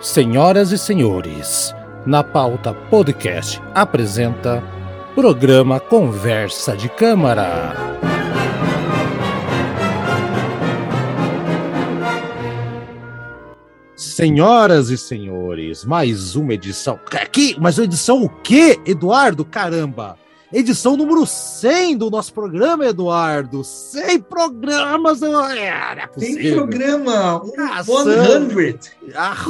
Senhoras e senhores, na pauta podcast apresenta programa Conversa de Câmara. Senhoras e senhores, mais uma edição. Aqui, mas uma edição o quê, Eduardo? Caramba! Edição número 100 do nosso programa, Eduardo. 100 programas. Não é possível. 100 programa. 100. A 100. A 100.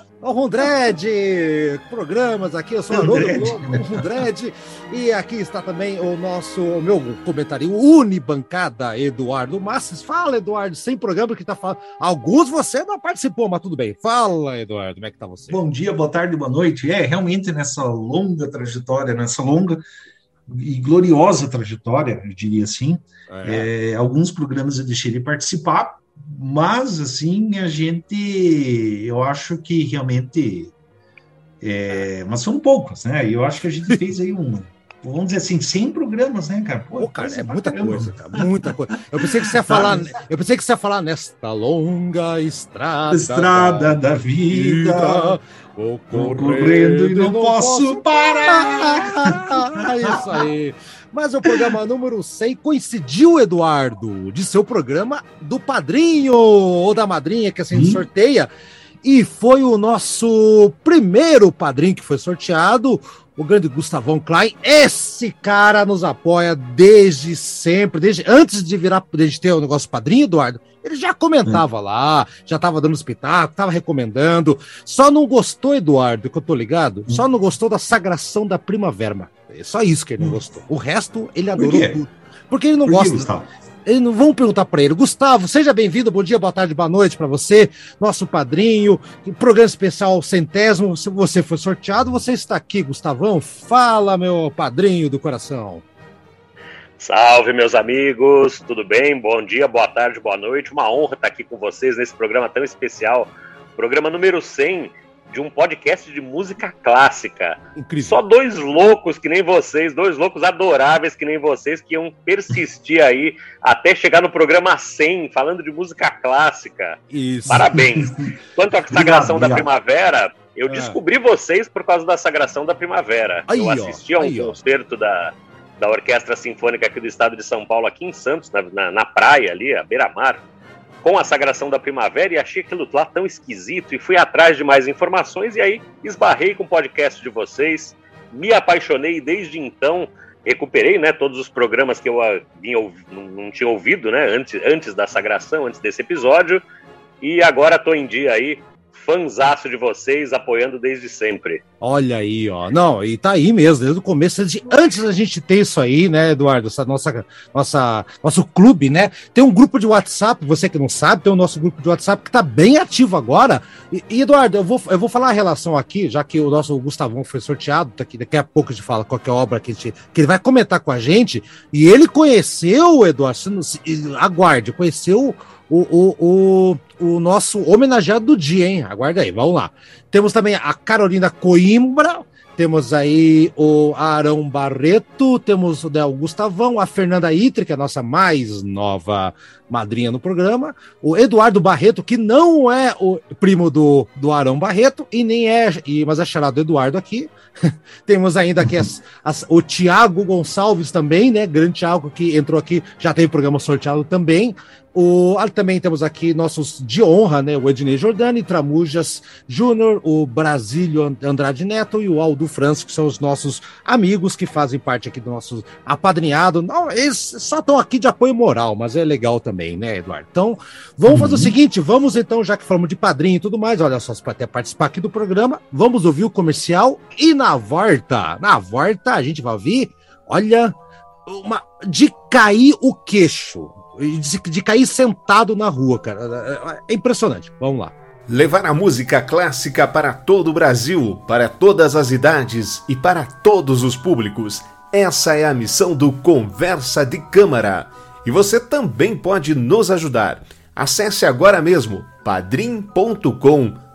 o Rundred, programas aqui, eu sou Haroldo Rundred, e aqui está também o nosso, o meu comentário, Unibancada, Eduardo Masses. Fala, Eduardo, sem programa que está falando. Alguns você não participou, mas tudo bem. Fala, Eduardo, como é que está você? Bom dia, boa tarde, boa noite. É, realmente nessa longa trajetória, nessa longa e gloriosa trajetória, eu diria assim, é. É, alguns programas eu deixei de participar, mas, assim, a gente, eu acho que realmente, é, mas são poucos, né? Eu acho que a gente fez aí um, vamos dizer assim, 100 programas, né, cara? Pô, Pô cara, é muita coisa, cara, muita coisa. Eu pensei que você ia falar, eu pensei que você ia falar nesta longa estrada, estrada da, da vida, vida vou correndo, e não, não posso, posso parar. Isso aí. Mas o programa número 100 coincidiu, Eduardo, de seu programa do padrinho ou da madrinha que assim hum. sorteia. E foi o nosso primeiro padrinho que foi sorteado, o grande Gustavão Klein. Esse cara nos apoia desde sempre, desde antes de virar, desde ter o negócio padrinho, Eduardo. Ele já comentava hum. lá, já estava dando espetáculo, estava recomendando. Só não gostou, Eduardo, que eu tô ligado, hum. só não gostou da sagração da primavera. É só isso que ele não hum. gostou. O resto, ele adorou Por tudo. Porque ele não Por gosta. Que, Gustavo? Ele não vão perguntar para ele. Gustavo, seja bem-vindo. Bom dia, boa tarde, boa noite para você, nosso padrinho. Programa especial centésimo. Se você foi sorteado, você está aqui, Gustavão. Fala, meu padrinho do coração. Salve, meus amigos, tudo bem? Bom dia, boa tarde, boa noite. Uma honra estar aqui com vocês nesse programa tão especial, programa número 100 de um podcast de música clássica. Incrível. Só dois loucos que nem vocês, dois loucos adoráveis que nem vocês, que iam persistir aí até chegar no programa 100, falando de música clássica. Isso. Parabéns. Quanto à Sagração da Primavera, eu ah. descobri vocês por causa da Sagração da Primavera. Aí, eu assisti a um aí, concerto da, da Orquestra Sinfônica aqui do estado de São Paulo, aqui em Santos, na, na, na praia ali, a beira-mar com a sagração da primavera e achei aquilo lá tão esquisito e fui atrás de mais informações e aí esbarrei com o podcast de vocês, me apaixonei desde então recuperei, né, todos os programas que eu vinha, não, não tinha ouvido, né, antes, antes da sagração, antes desse episódio e agora estou em dia aí fanzaço de vocês, apoiando desde sempre. Olha aí, ó. Não, e tá aí mesmo, desde o começo. Antes da gente ter isso aí, né, Eduardo? Essa nossa, nossa, nosso clube, né? Tem um grupo de WhatsApp, você que não sabe, tem o nosso grupo de WhatsApp que tá bem ativo agora. E, e Eduardo, eu vou, eu vou falar a relação aqui, já que o nosso Gustavão foi sorteado, daqui, daqui a pouco a gente fala qualquer obra que, gente, que ele vai comentar com a gente. E ele conheceu, Eduardo, aguarde, conheceu o, o, o o nosso homenageado do dia, hein? Aguarda aí, vamos lá. Temos também a Carolina Coimbra, temos aí o Arão Barreto, temos o Gustavão, a Fernanda Itre, que é a nossa mais nova madrinha no programa, o Eduardo Barreto, que não é o primo do, do Arão Barreto, e nem é, e, mas é chamado Eduardo aqui. temos ainda aqui as, as, o Tiago Gonçalves também, né? Grande Tiago que entrou aqui, já tem programa sorteado também. O, ah, também temos aqui nossos de honra, né? O Ednei Jordani, Tramujas Júnior, o Brasílio Andrade Neto e o Aldo Francisco, que são os nossos amigos que fazem parte aqui do nosso apadrinhado. Não, eles só estão aqui de apoio moral, mas é legal também, né, Eduardo? Então, vamos uhum. fazer o uhum. seguinte: vamos então, já que falamos de padrinho e tudo mais, olha só, para até participar aqui do programa, vamos ouvir o comercial e na volta, na volta, a gente vai ouvir, olha, uma, de cair o queixo de, de cair sentado na rua, cara. É impressionante. Vamos lá. Levar a música clássica para todo o Brasil, para todas as idades e para todos os públicos. Essa é a missão do Conversa de Câmara. E você também pode nos ajudar. Acesse agora mesmo padrim.com.br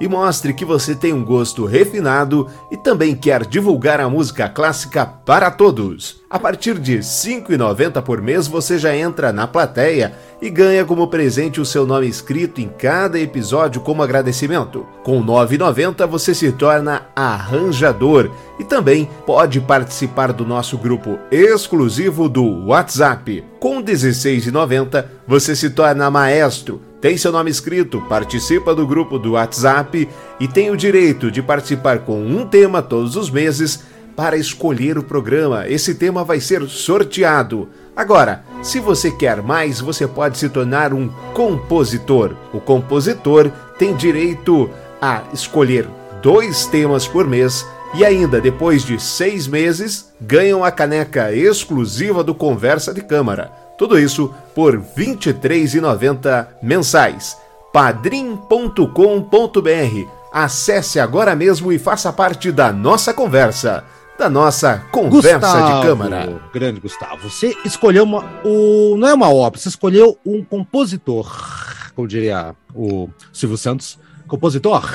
e mostre que você tem um gosto refinado e também quer divulgar a música clássica para todos. A partir de R$ 5,90 por mês você já entra na plateia e ganha como presente o seu nome escrito em cada episódio como agradecimento. Com R$ 9,90 você se torna arranjador e também pode participar do nosso grupo exclusivo do WhatsApp. Com R$ 16,90 você se torna maestro tem seu nome escrito, participa do grupo do WhatsApp e tem o direito de participar com um tema todos os meses para escolher o programa. Esse tema vai ser sorteado. Agora, se você quer mais, você pode se tornar um compositor. O compositor tem direito a escolher dois temas por mês e ainda, depois de seis meses, ganham a caneca exclusiva do Conversa de Câmara. Tudo isso por R$ 23,90 mensais. padrim.com.br. Acesse agora mesmo e faça parte da nossa conversa, da nossa conversa Gustavo, de câmara. Grande Gustavo, você escolheu uma, o, não é uma obra, você escolheu um compositor, como diria o Silvio Santos, compositor.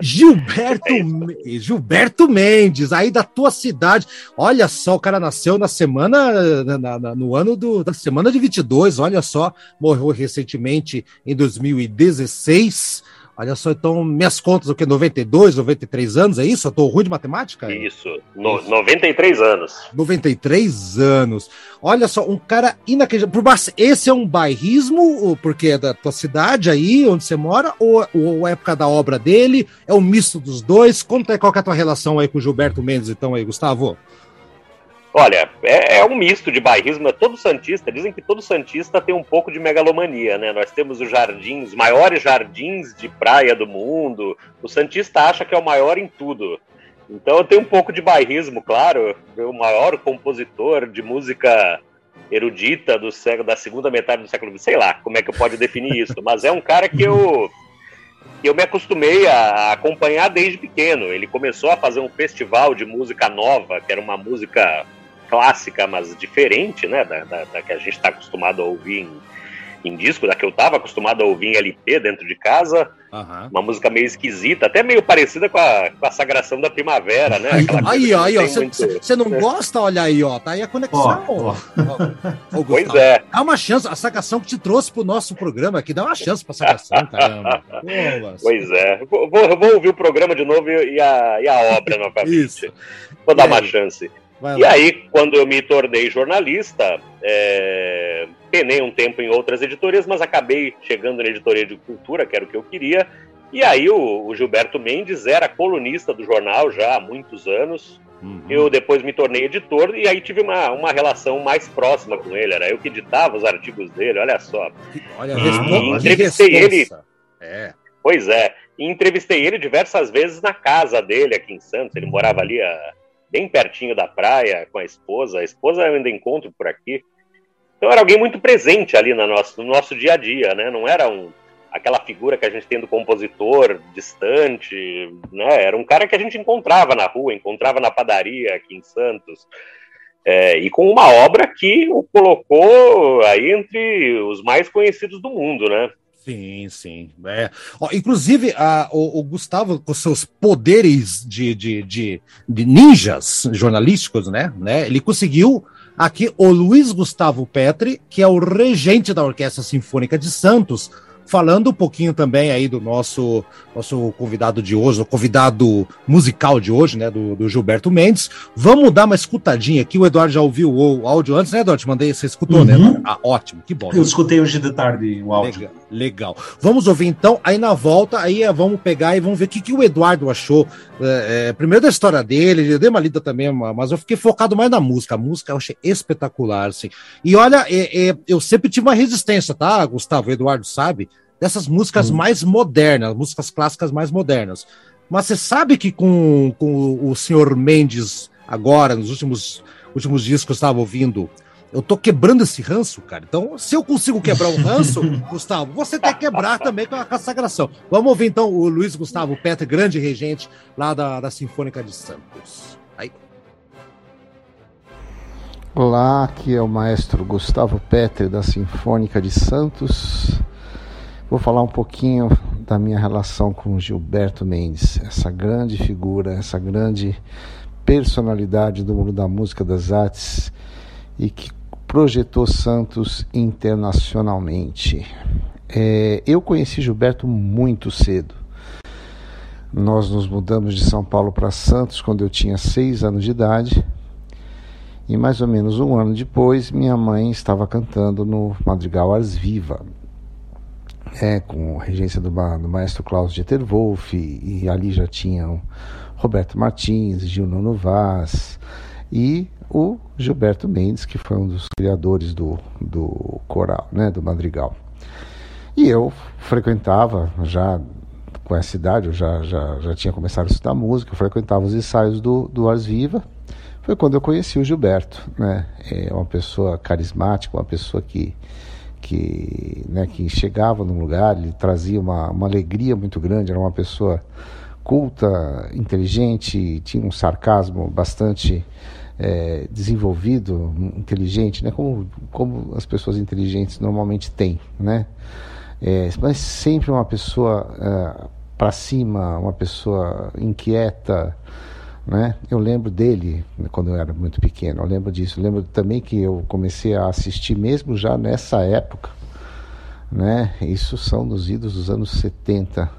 Gilberto, Gilberto Mendes, aí da tua cidade. Olha só, o cara nasceu na semana, na, na, no ano do, da semana de 22, olha só, morreu recentemente em 2016. Olha só, então, minhas contas, o que? 92, 93 anos, é isso? Eu tô ruim de matemática? Isso, no, isso. 93 anos. 93 anos. Olha só, um cara inacreditável. Esse é um bairrismo, porque é da tua cidade aí, onde você mora, ou, ou a época da obra dele? É um misto dos dois? Conta aí qual é a tua relação aí com o Gilberto Mendes, então, aí, Gustavo. Olha, é, é, um misto de bairrismo, é todo santista. Dizem que todo santista tem um pouco de megalomania, né? Nós temos os jardins, os maiores jardins de praia do mundo. O santista acha que é o maior em tudo. Então eu tenho um pouco de bairrismo, claro. O maior compositor de música erudita do século, da segunda metade do século XX, sei lá como é que eu posso definir isso, mas é um cara que eu eu me acostumei a acompanhar desde pequeno. Ele começou a fazer um festival de música nova, que era uma música clássica, mas diferente, né, da, da, da que a gente está acostumado a ouvir em, em disco, da que eu estava acostumado a ouvir em LP dentro de casa. Uhum. Uma música meio esquisita, até meio parecida com a, com a Sagração da Primavera, né? aí, ó, aí, ó, você não gosta? Olha aí, ó, tá aí a conexão. Oh, oh. pois é. Dá uma chance, a Sagração que te trouxe pro nosso programa aqui, dá uma chance pra Sagração, caramba. pois é. Vou, vou, ouvir o programa de novo e a, e a obra novamente. Isso. Vou dar uma chance e aí, quando eu me tornei jornalista, é, penei um tempo em outras editorias, mas acabei chegando na editoria de cultura, que era o que eu queria. E aí o, o Gilberto Mendes era colunista do jornal já há muitos anos. Uhum. Eu depois me tornei editor e aí tive uma, uma relação mais próxima com ele. Era eu que editava os artigos dele, olha só. Olha, uhum. entrevistei ele. É. Pois é. E entrevistei ele diversas vezes na casa dele aqui em Santos. Ele morava ali a bem pertinho da praia com a esposa. A esposa eu ainda encontro por aqui. Então era alguém muito presente ali no nosso, no nosso dia a dia, né? Não era um, aquela figura que a gente tem do compositor distante, né? Era um cara que a gente encontrava na rua, encontrava na padaria aqui em Santos. É, e com uma obra que o colocou aí entre os mais conhecidos do mundo, né? Sim, sim. É. Ó, inclusive, a, o, o, Gustavo, com seus poderes de, de, de, de, ninjas jornalísticos, né, né? Ele conseguiu aqui o Luiz Gustavo Petri, que é o regente da Orquestra Sinfônica de Santos, falando um pouquinho também aí do nosso nosso convidado de hoje, o convidado musical de hoje, né, do, do, Gilberto Mendes. Vamos dar uma escutadinha aqui. O Eduardo já ouviu o áudio antes, né, Eduardo? Te mandei, você escutou, né, uhum. né? Ah, ótimo, que bom. Eu escutei hoje de tarde o áudio. Legal, legal. Vamos ouvir então. Aí na volta, aí é, vamos pegar e vamos ver o que, que o Eduardo achou. É, é, primeiro da história dele, eu dei uma lida também, mas eu fiquei focado mais na música. A música eu achei espetacular, assim. E olha, é, eu sempre tive uma resistência, tá, Gustavo? O Eduardo sabe dessas músicas hum. mais modernas, músicas clássicas mais modernas. Mas você sabe que com, com o senhor Mendes, agora, nos últimos, últimos dias que eu estava ouvindo, eu tô quebrando esse ranço, cara. Então, se eu consigo quebrar um ranço, Gustavo, você tem que quebrar também com a, com a sagração. Vamos ouvir então o Luiz Gustavo Petra, grande regente lá da, da Sinfônica de Santos. Aí. Olá, aqui é o maestro Gustavo Petter da Sinfônica de Santos. Vou falar um pouquinho da minha relação com Gilberto Mendes, essa grande figura, essa grande personalidade do mundo da música, das artes e que projetou Santos internacionalmente. É, eu conheci Gilberto muito cedo. Nós nos mudamos de São Paulo para Santos quando eu tinha seis anos de idade. E mais ou menos um ano depois, minha mãe estava cantando no Madrigal Ars Viva, é, com regência do, do maestro Klaus Dieter Wolff, e, e ali já tinham Roberto Martins, Gil Nono Vaz e o Gilberto Mendes, que foi um dos criadores do, do coral, né, do madrigal. E eu frequentava já com essa idade, eu já, já, já tinha começado a estudar música, eu frequentava os ensaios do, do Ars Viva. Foi quando eu conheci o Gilberto, né? É uma pessoa carismática, uma pessoa que que, né, que chegava num lugar, ele trazia uma, uma alegria muito grande, era uma pessoa culta, inteligente, tinha um sarcasmo bastante é, desenvolvido, inteligente, né? Como, como as pessoas inteligentes normalmente têm, né? É, mas sempre uma pessoa é, para cima, uma pessoa inquieta, né? Eu lembro dele quando eu era muito pequeno, eu lembro disso. Eu lembro também que eu comecei a assistir mesmo já nessa época, né? Isso são nos idos dos anos 70.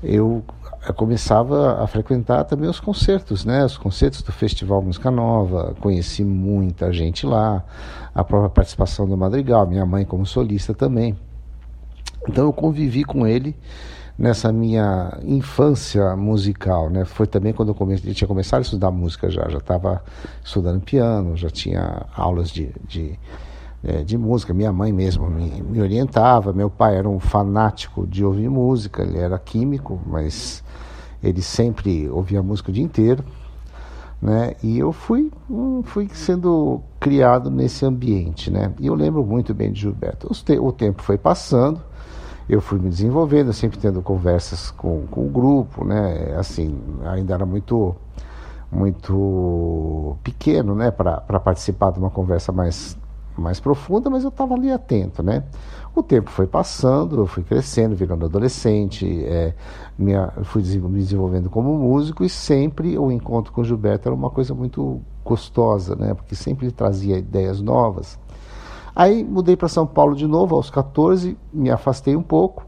Eu eu começava a frequentar também os concertos, né? Os concertos do Festival Música Nova, conheci muita gente lá, a própria participação do Madrigal, minha mãe como solista também. Então eu convivi com ele nessa minha infância musical, né? Foi também quando eu, comecei, tinha começado a estudar música já, já estava estudando piano, já tinha aulas de, de, é, de música. Minha mãe mesmo me, me orientava. Meu pai era um fanático de ouvir música, ele era químico, mas ele sempre ouvia música o dia inteiro, né? E eu fui, hum, fui sendo criado nesse ambiente, né? E eu lembro muito bem de Gilberto. O tempo foi passando, eu fui me desenvolvendo, sempre tendo conversas com, com o grupo, né? Assim, ainda era muito muito pequeno, né, para participar de uma conversa mais mais profunda, mas eu estava ali atento, né? O tempo foi passando, eu fui crescendo, virando adolescente, é, minha, fui me desenvolvendo como músico e sempre o encontro com o Gilberto era uma coisa muito gostosa, né? Porque sempre ele trazia ideias novas. Aí mudei para São Paulo de novo aos 14, me afastei um pouco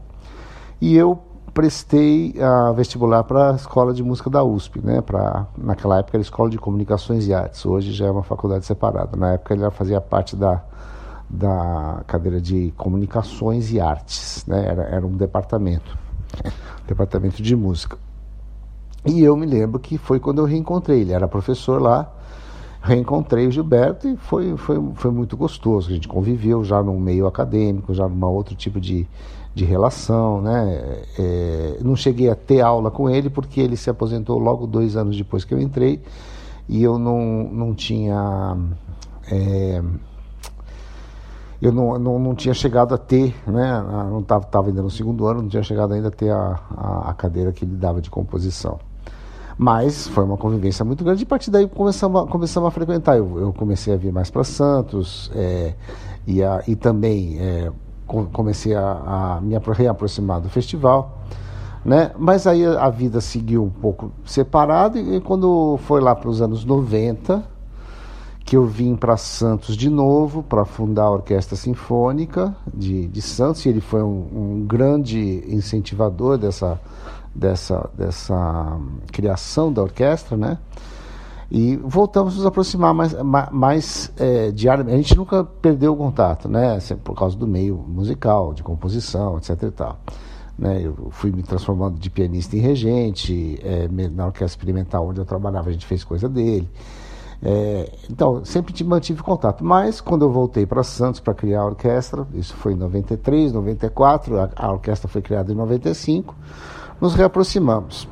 e eu prestei a vestibular para a escola de música da USP, né? Para naquela época era a escola de comunicações e artes. Hoje já é uma faculdade separada. Na época ele fazia parte da da cadeira de comunicações e artes, né? Era era um departamento, departamento de música. E eu me lembro que foi quando eu reencontrei. Ele era professor lá. Reencontrei o Gilberto e foi, foi, foi muito gostoso. A gente conviveu já num meio acadêmico, já num outro tipo de, de relação, né? É, não cheguei a ter aula com ele porque ele se aposentou logo dois anos depois que eu entrei e eu não, não tinha é, eu não, não, não tinha chegado a ter, né? Não estava tava ainda no segundo ano, não tinha chegado ainda a ter a, a, a cadeira que ele dava de composição. Mas foi uma convivência muito grande e a partir daí começamos a, começamos a frequentar. Eu, eu comecei a vir mais para Santos é, e, a, e também é, comecei a, a me reaproximar do festival. Né? Mas aí a vida seguiu um pouco separada e, e quando foi lá para os anos 90 que eu vim para Santos de novo para fundar a Orquestra Sinfônica de, de Santos e ele foi um, um grande incentivador dessa, dessa, dessa criação da orquestra, né? E voltamos a nos aproximar mais, mais é, diariamente. A gente nunca perdeu o contato, né? Por causa do meio musical, de composição, etc. E tal. Né? Eu fui me transformando de pianista em regente, é, na orquestra experimental onde eu trabalhava, a gente fez coisa dele. É, então, sempre mantive contato. Mas, quando eu voltei para Santos para criar a orquestra, isso foi em 93, 94, a, a orquestra foi criada em 95, nos reaproximamos.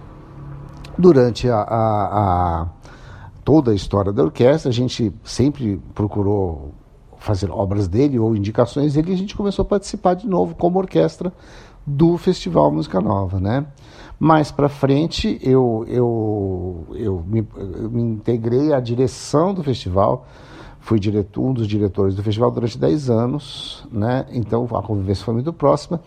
Durante a, a, a toda a história da orquestra, a gente sempre procurou fazer obras dele ou indicações dele e a gente começou a participar de novo como orquestra do Festival Música Nova, né? Mais para frente, eu, eu, eu, me, eu me integrei à direção do festival, fui diretor, um dos diretores do festival durante 10 anos, né? então a convivência foi muito próxima.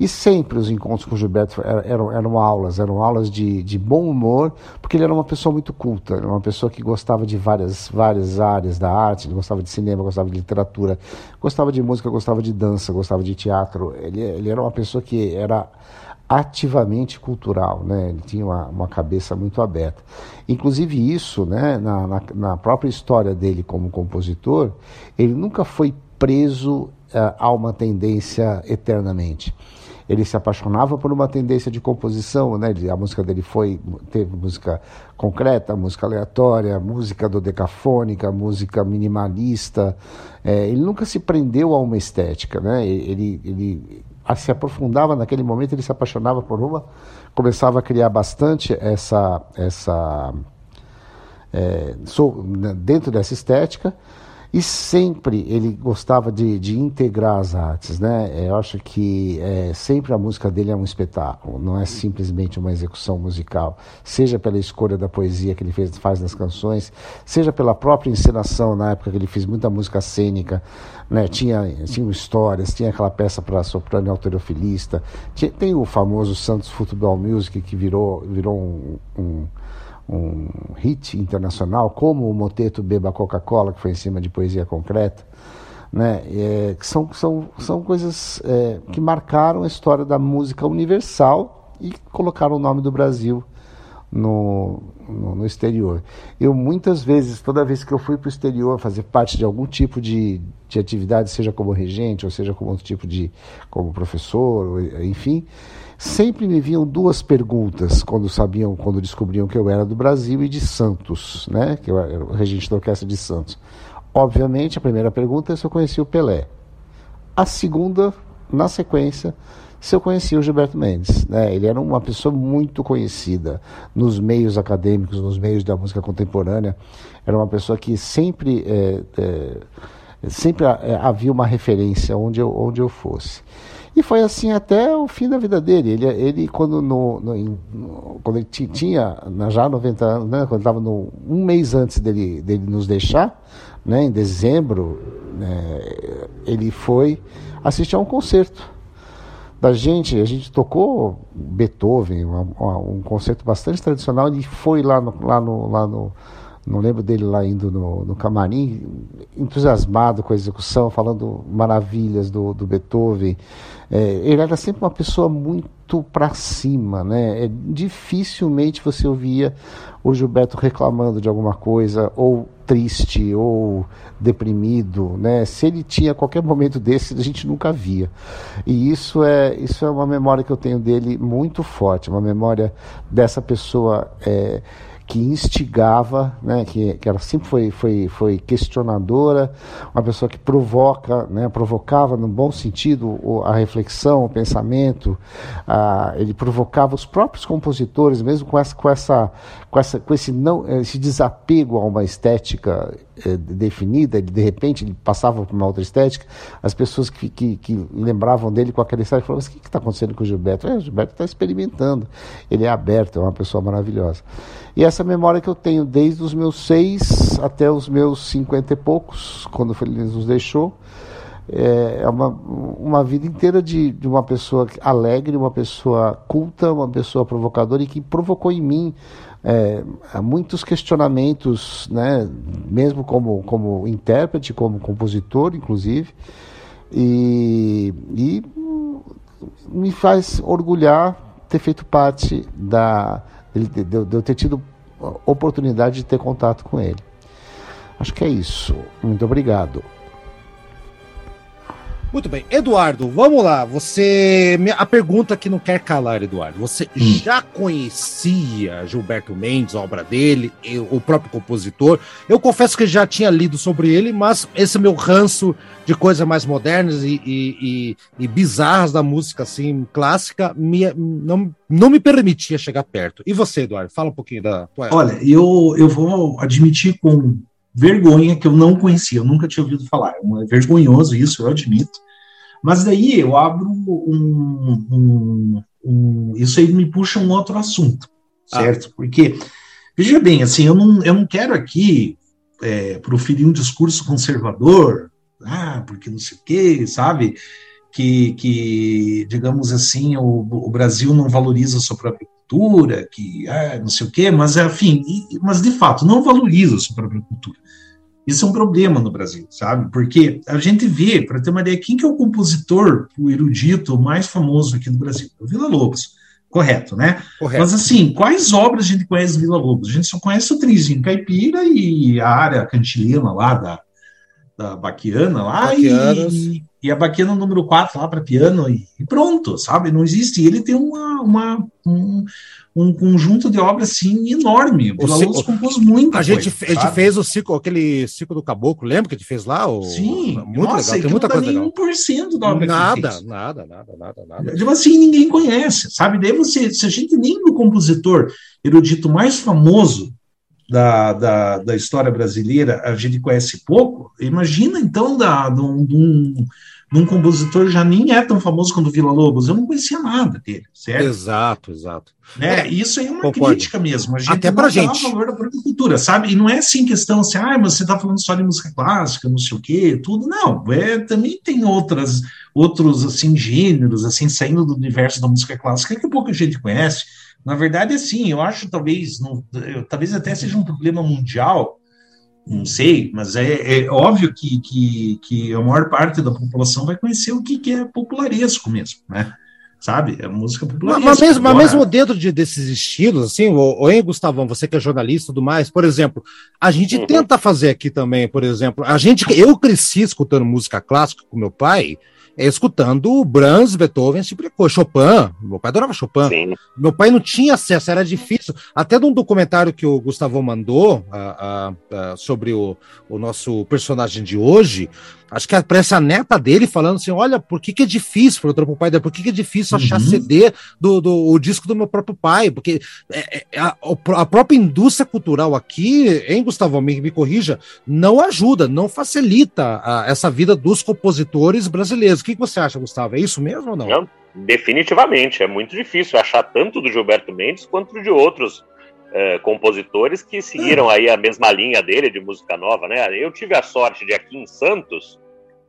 E sempre os encontros com o Gilberto eram, eram aulas, eram aulas de, de bom humor, porque ele era uma pessoa muito culta, uma pessoa que gostava de várias, várias áreas da arte, ele gostava de cinema, gostava de literatura, gostava de música, gostava de dança, gostava de teatro. Ele, ele era uma pessoa que era ativamente cultural, né? Ele tinha uma, uma cabeça muito aberta. Inclusive isso, né? Na, na, na, própria história dele como compositor, ele nunca foi preso uh, a uma tendência eternamente. Ele se apaixonava por uma tendência de composição, né? A música dele foi teve música concreta, música aleatória, música dodecafônica, música minimalista. É, ele nunca se prendeu a uma estética, né? Ele, ele se aprofundava naquele momento, ele se apaixonava por uma, começava a criar bastante essa, essa é, dentro dessa estética e sempre ele gostava de, de integrar as artes, né? Eu acho que é, sempre a música dele é um espetáculo, não é simplesmente uma execução musical, seja pela escolha da poesia que ele fez, faz nas canções, seja pela própria encenação, na época que ele fez muita música cênica, né? Tinha, tinha histórias, tinha aquela peça para soprano alterofilista, tinha, tem o famoso Santos Football Music que virou, virou um, um um hit internacional, como o moteto Beba Coca-Cola, que foi em cima de poesia concreta, né? É, são, são, são coisas é, que marcaram a história da música universal e colocaram o nome do Brasil no, no, no, exterior. Eu muitas vezes, toda vez que eu fui para o exterior fazer parte de algum tipo de, de atividade, seja como regente ou seja como outro tipo de, como professor, enfim, Sempre me vinham duas perguntas quando sabiam, quando descobriam que eu era do Brasil e de Santos, né? Que eu era o regente da orquestra de Santos. Obviamente, a primeira pergunta é se eu conhecia o Pelé. A segunda, na sequência, se eu conhecia o Gilberto Mendes. Né? Ele era uma pessoa muito conhecida nos meios acadêmicos, nos meios da música contemporânea. Era uma pessoa que sempre, é, é, sempre é, havia uma referência onde eu, onde eu fosse. E foi assim até o fim da vida dele. Ele, ele quando, no, no, quando ele tinha, já 90 anos, né, quando estava um mês antes dele, dele nos deixar, né, em dezembro, né, ele foi assistir a um concerto da gente. A gente tocou Beethoven, uma, uma, um concerto bastante tradicional. Ele foi lá no, lá no, lá no não lembro dele lá indo no, no camarim, entusiasmado com a execução, falando maravilhas do, do Beethoven. É, ele era sempre uma pessoa muito para cima, né? É, dificilmente você ouvia o Gilberto reclamando de alguma coisa, ou triste, ou deprimido, né? Se ele tinha qualquer momento desse, a gente nunca via. E isso é, isso é uma memória que eu tenho dele muito forte, uma memória dessa pessoa. É, que instigava, né, que, que ela sempre foi, foi, foi questionadora, uma pessoa que provoca, né, provocava no bom sentido a reflexão, o pensamento, a, ele provocava os próprios compositores, mesmo com essa, com essa, com essa, com esse não, esse desapego a uma estética é, definida, de repente ele passava por uma outra estética, as pessoas que, que, que lembravam dele com aquela estética falavam, mas o que está acontecendo com o Gilberto? É, o Gilberto está experimentando, ele é aberto, é uma pessoa maravilhosa. E essa memória que eu tenho desde os meus seis até os meus cinquenta e poucos, quando ele nos deixou, é, é uma, uma vida inteira de, de uma pessoa alegre, uma pessoa culta, uma pessoa provocadora e que provocou em mim é, muitos questionamentos, né, mesmo como, como intérprete, como compositor, inclusive, e, e me faz orgulhar ter feito parte da de, de, de eu ter tido oportunidade de ter contato com ele. Acho que é isso. Muito obrigado. Muito bem. Eduardo, vamos lá. Você. A pergunta que não quer calar, Eduardo. Você hum. já conhecia Gilberto Mendes, a obra dele, o próprio compositor? Eu confesso que já tinha lido sobre ele, mas esse meu ranço de coisas mais modernas e, e, e, e bizarras da música assim, clássica me, não, não me permitia chegar perto. E você, Eduardo? Fala um pouquinho da. Olha, eu, eu vou admitir com vergonha que eu não conhecia, eu nunca tinha ouvido falar. É vergonhoso isso, eu admito. Mas daí eu abro um, um, um isso aí me puxa um outro assunto, ah. certo? Ah. Porque veja bem, assim, eu não, eu não quero aqui é, proferir um discurso conservador, ah, porque não sei o quê, sabe? Que, que digamos assim, o, o Brasil não valoriza a sua própria cultura, que ah, não sei o quê, mas, enfim, mas de fato, não valoriza a sua própria cultura. Isso é um problema no Brasil, sabe? Porque a gente vê, para ter uma ideia, quem que é o compositor, o erudito mais famoso aqui no Brasil? O Vila Lobos. Correto, né? Correto. Mas assim, quais obras a gente conhece Vila Lobos? A gente só conhece o Trizinho Caipira e a área cantilena lá da, da Baquiana lá e, e, a Baquiana número 4 lá para piano e, e, pronto, sabe? Não existe. Ele tem uma, uma um, um conjunto de obras assim enorme. O Vila compôs muito. A gente, a gente fez o ciclo, aquele ciclo do Caboclo, lembra que a gente fez lá? O... Sim, muito nossa, legal, tem muita coisa legal. 1% da obra nada, nada, nada, nada, nada. Tipo assim, ninguém conhece, sabe? Daí você, se a gente nem do compositor erudito mais famoso da, da, da história brasileira a gente conhece pouco, imagina então da, de um num compositor já nem é tão famoso quanto Vila Lobos. Eu não conhecia nada dele, certo? Exato, exato. Né? Isso aí é uma Concordo. crítica mesmo. A gente Até pra gente. o valor da própria cultura, sabe? E não é assim questão assim, ah, mas você está falando só de música clássica, não sei o quê, tudo. Não, é, também tem outras, outros, assim, gêneros, assim, saindo do universo da música clássica que pouca gente conhece. Na verdade, assim, eu acho talvez, não, talvez até seja um problema mundial, não sei, mas é, é óbvio que, que, que, a maior parte da população vai conhecer o que, que é popularesco mesmo, né? Sabe? É música popular. Mas, mesmo, mas mesmo dentro de, desses estilos, assim, o, o Gustavão, você que é jornalista e tudo mais, por exemplo, a gente uhum. tenta fazer aqui também, por exemplo, a gente, eu cresci escutando música clássica com meu pai, escutando Brahms, Beethoven, tipo Chopin. Meu pai adorava Chopin. Sim. Meu pai não tinha acesso, era difícil. Até de um documentário que o Gustavo mandou uh, uh, uh, sobre o, o nosso personagem de hoje, acho que aparece a neta dele falando assim: olha, por que, que é difícil, falou pro pai dele, por que, que é difícil achar uhum. CD do, do o disco do meu próprio pai? Porque é, é, a, a, própria indústria cultural aqui, hein, Gustavo, me, me corrija, não ajuda, não facilita a, essa vida dos compositores brasileiros. O que, que você acha, Gustavo? É isso mesmo ou não? não? Definitivamente, é muito difícil achar tanto do Gilberto Mendes quanto de outros é, compositores que seguiram aí a mesma linha dele de música nova, né? Eu tive a sorte de aqui em Santos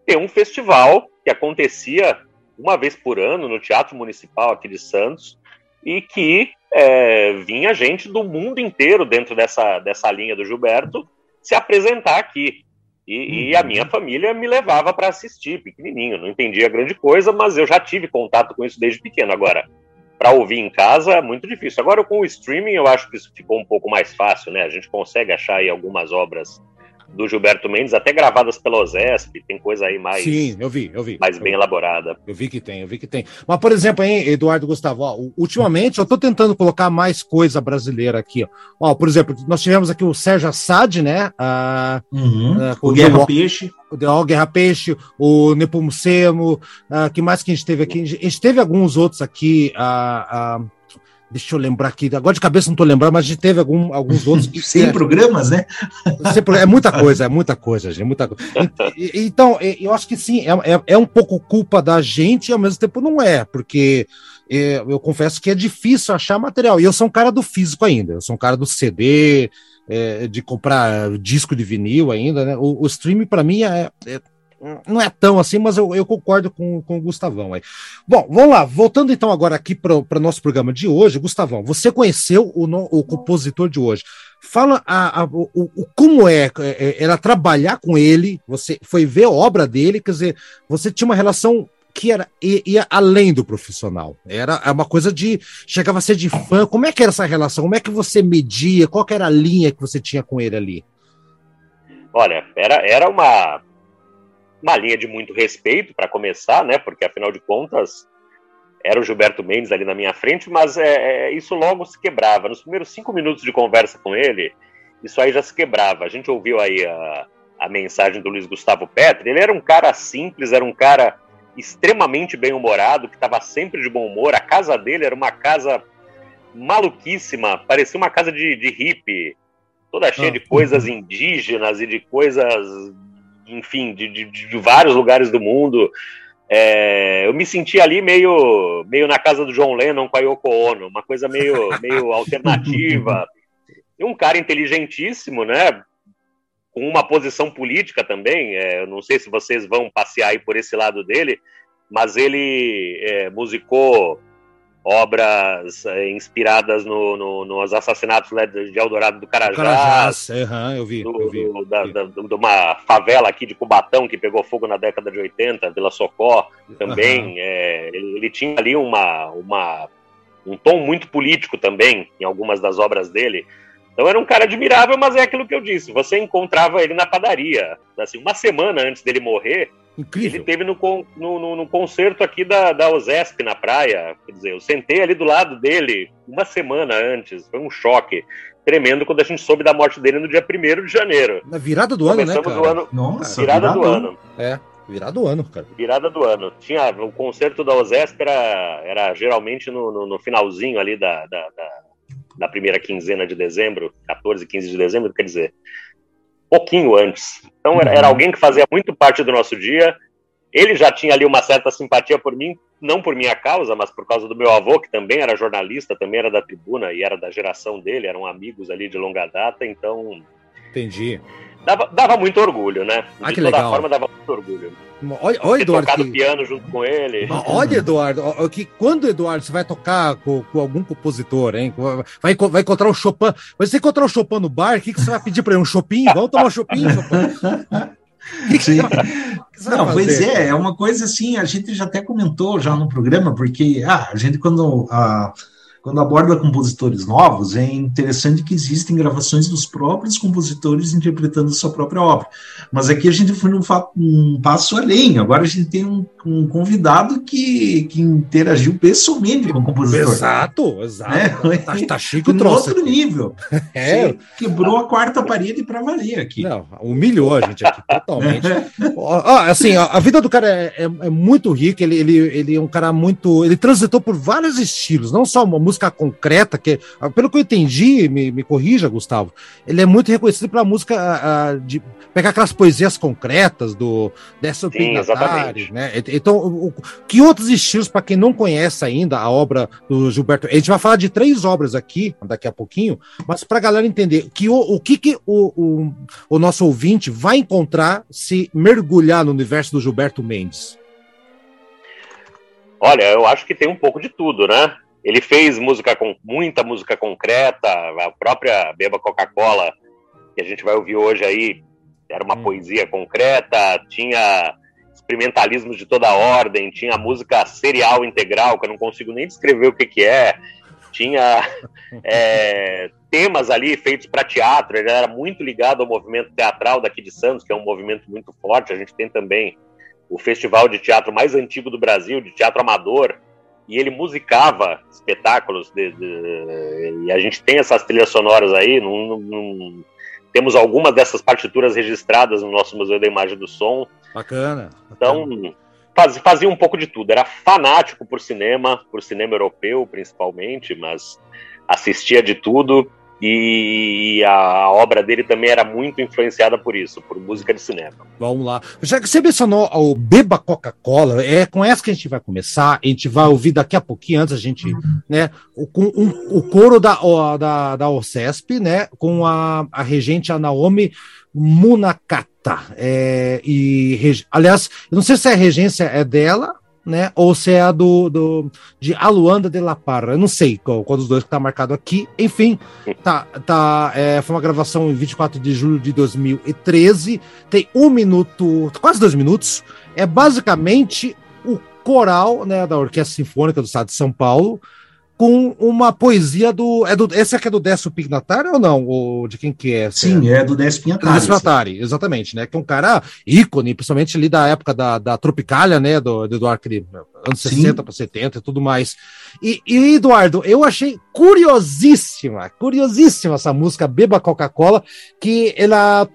ter um festival que acontecia uma vez por ano no Teatro Municipal aqui de Santos e que é, vinha gente do mundo inteiro dentro dessa, dessa linha do Gilberto se apresentar aqui. E, e a uhum. minha família me levava para assistir, pequenininho, não entendia grande coisa, mas eu já tive contato com isso desde pequeno. Agora, para ouvir em casa é muito difícil. Agora com o streaming eu acho que isso ficou um pouco mais fácil, né? A gente consegue achar aí algumas obras do Gilberto Mendes, até gravadas pela OSESP, tem coisa aí mais. Sim, eu vi, eu vi. Mais eu bem vi. elaborada. Eu vi que tem, eu vi que tem. Mas, por exemplo, hein, Eduardo Gustavo, ó, ultimamente eu estou tentando colocar mais coisa brasileira aqui. Ó. ó. por exemplo, nós tivemos aqui o Sérgio Assad, né? Ah, uhum. Ah, o Guerra Peixe. O Guerra Peixe, o Nepomucemo, uh, que mais que a gente teve aqui? A gente teve alguns outros aqui. Uh, uh, Deixa eu lembrar aqui, agora de cabeça não estou lembrando, mas a gente teve algum, alguns outros. Que, Sem é, programas, né? É muita coisa, é muita coisa, gente, é muita coisa. Então, eu acho que sim, é, é, é, um pouco culpa da gente e ao mesmo tempo não é, porque é, eu confesso que é difícil achar material. E eu sou um cara do físico ainda, eu sou um cara do CD, é, de comprar disco de vinil ainda, né? O, o streaming, para mim, é, é não é tão assim, mas eu, eu concordo com, com o Gustavão aí. Bom, vamos lá, voltando então agora aqui para o nosso programa de hoje, Gustavão, você conheceu o, o compositor de hoje. Fala a, a, o, o, como é, é, é, era trabalhar com ele, você foi ver a obra dele, quer dizer, você tinha uma relação que era ia além do profissional. Era uma coisa de chegava a ser de fã. Como é que era essa relação? Como é que você media? Qual era a linha que você tinha com ele ali? Olha, era, era uma uma linha de muito respeito para começar, né? Porque afinal de contas era o Gilberto Mendes ali na minha frente, mas é, é, isso logo se quebrava. Nos primeiros cinco minutos de conversa com ele, isso aí já se quebrava. A gente ouviu aí a, a mensagem do Luiz Gustavo Petri. Ele era um cara simples, era um cara extremamente bem-humorado, que estava sempre de bom humor. A casa dele era uma casa maluquíssima, parecia uma casa de, de hippie, toda cheia ah, de coisas indígenas e de coisas enfim, de, de, de vários lugares do mundo. É, eu me senti ali meio, meio na casa do John Lennon com a Yoko Ono, uma coisa meio, meio alternativa. E um cara inteligentíssimo, né? com uma posição política também. É, eu não sei se vocês vão passear aí por esse lado dele, mas ele é, musicou obras é, inspiradas no, no, nos assassinatos né, de Eldorado do Carajás. Carajás, uhum, eu vi. Do, eu vi, do, da, da, de uma favela aqui de Cubatão que pegou fogo na década de 80, Vila Socó também. Uhum. É, ele, ele, tinha ali uma, uma, um tom muito político também em algumas das obras dele. Então era um cara admirável, mas é aquilo que eu disse. Você encontrava ele na padaria. Assim, uma semana antes dele morrer, Incrível. ele teve no, no, no, concerto aqui da, da OSESP na praia. Quer dizer, eu sentei ali do lado dele uma semana antes. Foi um choque tremendo quando a gente soube da morte dele no dia 1 de janeiro. Na virada do ano, né, cara? Do ano, Nossa, virada, virada do ano. É. Virada do ano, cara. Virada do ano. Tinha o concerto da OSESP era, era geralmente no, no, no finalzinho ali da, da, da, da primeira quinzena de dezembro, 14, 15 de dezembro, quer dizer, pouquinho antes. Então era, era uhum. alguém que fazia muito parte do nosso dia. Ele já tinha ali uma certa simpatia por mim, não por minha causa, mas por causa do meu avô, que também era jornalista, também era da tribuna e era da geração dele, eram amigos ali de longa data, então. Entendi. Dava, dava muito orgulho, né? De ah, que toda legal. forma, dava muito orgulho. Olha, olha Eduardo. tocado que... piano junto com ele. Olha, Eduardo, que quando, Eduardo, você vai tocar com, com, algum compositor, hein? Vai, vai encontrar o Chopin. Você encontrar o Chopin no bar, o que, que você vai pedir para ele? Um Chopin? Vamos tomar um Chopin, Chopin? Sim. Não, pois é, é uma coisa assim, a gente já até comentou já no programa, porque ah, a gente quando a, quando aborda compositores novos, é interessante que existem gravações dos próprios compositores interpretando sua própria obra. Mas aqui a gente foi num, um passo além. Agora a gente tem um, um, convidado que, que interagiu pessoalmente com o compositor. Exato, exato. É, tá, tá chique o troço. outro aqui. nível. É. quebrou a quarta parede para valer aqui. Não, humilhou a gente aqui totalmente. assim, a, a, vida do cara é, é, é, muito rica. Ele, ele, ele é um cara muito. Ele transitou por vários estilos, não só uma música música concreta, que, pelo que eu entendi, me, me corrija, Gustavo, ele é muito reconhecido pela música uh, de pegar aquelas poesias concretas do dessa Pignatari, né? Então, o, que outros estilos, para quem não conhece ainda a obra do Gilberto, a gente vai falar de três obras aqui, daqui a pouquinho, mas para a galera entender que o, o que, que o, o, o nosso ouvinte vai encontrar se mergulhar no universo do Gilberto Mendes. Olha, eu acho que tem um pouco de tudo, né? Ele fez música com muita música concreta, a própria Beba Coca-Cola, que a gente vai ouvir hoje aí, era uma hum. poesia concreta, tinha experimentalismos de toda ordem, tinha música serial integral, que eu não consigo nem descrever o que, que é, tinha é, temas ali feitos para teatro, ele era muito ligado ao movimento teatral daqui de Santos, que é um movimento muito forte, a gente tem também o festival de teatro mais antigo do Brasil, de teatro amador, e ele musicava espetáculos de, de, e a gente tem essas trilhas sonoras aí num, num, temos algumas dessas partituras registradas no nosso museu da imagem do som. Bacana, então faz, fazia um pouco de tudo. Era fanático por cinema por cinema europeu principalmente mas assistia de tudo e a obra dele também era muito influenciada por isso, por música de cinema. Vamos lá. Já que você mencionou o Beba Coca-Cola, é com essa que a gente vai começar. A gente vai ouvir daqui a pouquinho, antes a gente, né, o, um, o coro da, da, da OCESP, né, com a, a regente a Naomi Munakata. É, e, aliás, eu não sei se a regência é dela né? Ou se é a do, do de Aluanda de La Parra. Eu não sei qual, qual dos dois que tá marcado aqui. Enfim, tá, tá, é, foi uma gravação em 24 de julho de 2013. Tem um minuto, quase dois minutos. É basicamente o coral né, da Orquestra Sinfônica do Estado de São Paulo com uma poesia do. É do esse aqui é do Décio Pignatari ou não? Ou de quem que é? Sim, é, é do Décio Pignatari. Décio Pignatari, exatamente, né? Que é um cara ícone, principalmente ali da época da, da Tropicália, né? Do, do Eduardo, anos Sim. 60 para 70 e tudo mais. E, e, Eduardo, eu achei curiosíssima, curiosíssima essa música Beba Coca-Cola, que ela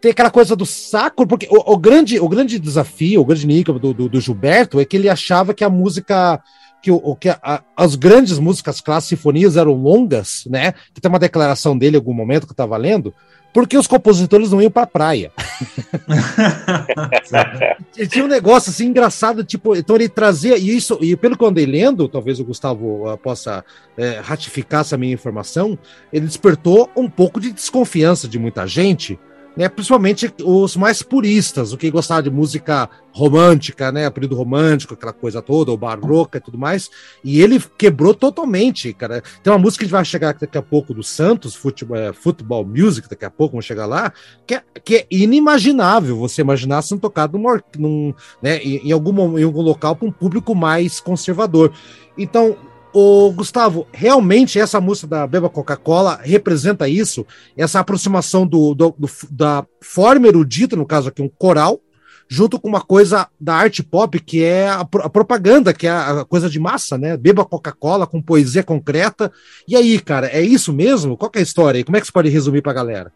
tem aquela coisa do saco, porque o, o, grande, o grande desafio, o grande enigma do, do, do Gilberto é que ele achava que a música que, o, que a, as grandes músicas clássicas sinfonias eram longas, né? Que tem uma declaração dele em algum momento que eu estava lendo, porque os compositores não iam para a praia. e tinha um negócio assim engraçado, tipo, então ele trazia isso, e pelo que eu andei lendo, talvez o Gustavo uh, possa é, ratificar essa minha informação, ele despertou um pouco de desconfiança de muita gente, né, principalmente os mais puristas, o que gostava de música romântica, né, período romântico, aquela coisa toda, ou barroca e tudo mais, e ele quebrou totalmente, cara. Tem uma música que a gente vai chegar daqui a pouco do Santos, Futebol, é, Music, daqui a pouco vamos chegar lá, que é, que é inimaginável você imaginar sendo tocado num, num, né, em, algum, em algum local para um público mais conservador. Então, o Gustavo, realmente essa música da Beba Coca-Cola representa isso, essa aproximação do, do, do, da forma erudita, no caso aqui um coral, junto com uma coisa da arte pop, que é a, a propaganda, que é a, coisa de massa, né? Beba Coca-Cola com poesia concreta. E aí, cara, é isso mesmo? Qual é a história aí? Como é que você pode resumir pra galera?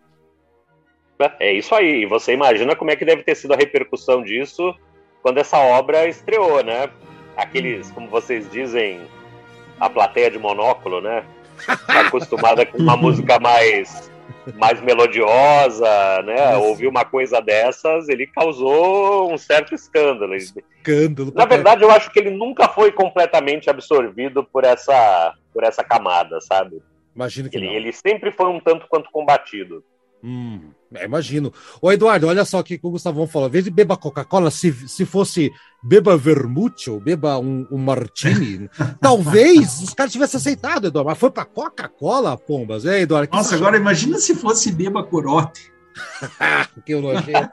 É isso aí. E você imagina como é que deve ter sido a repercussão disso quando essa obra estreou, né? Aqueles, como vocês dizem, a plateia de monóculo, né? Tá acostumada com uma música mais mais melodiosa, né? Ouvir uma coisa dessas, ele causou um certo escândalo. Escândalo. Na verdade, eu acho que ele nunca foi completamente absorvido por essa por essa camada, sabe? Imagino que ele, não. ele sempre foi um tanto quanto combatido. Hum, é, imagino. Ô, Eduardo, olha só o que o Gustavão falou. Invés de beba Coca-Cola, se, se fosse beba vermute ou beba um, um martini, talvez os caras tivessem aceitado, Eduardo. Mas foi pra Coca-Cola, pombas. É, Eduardo? Nossa, agora imagina se fosse beba corote. que nojento.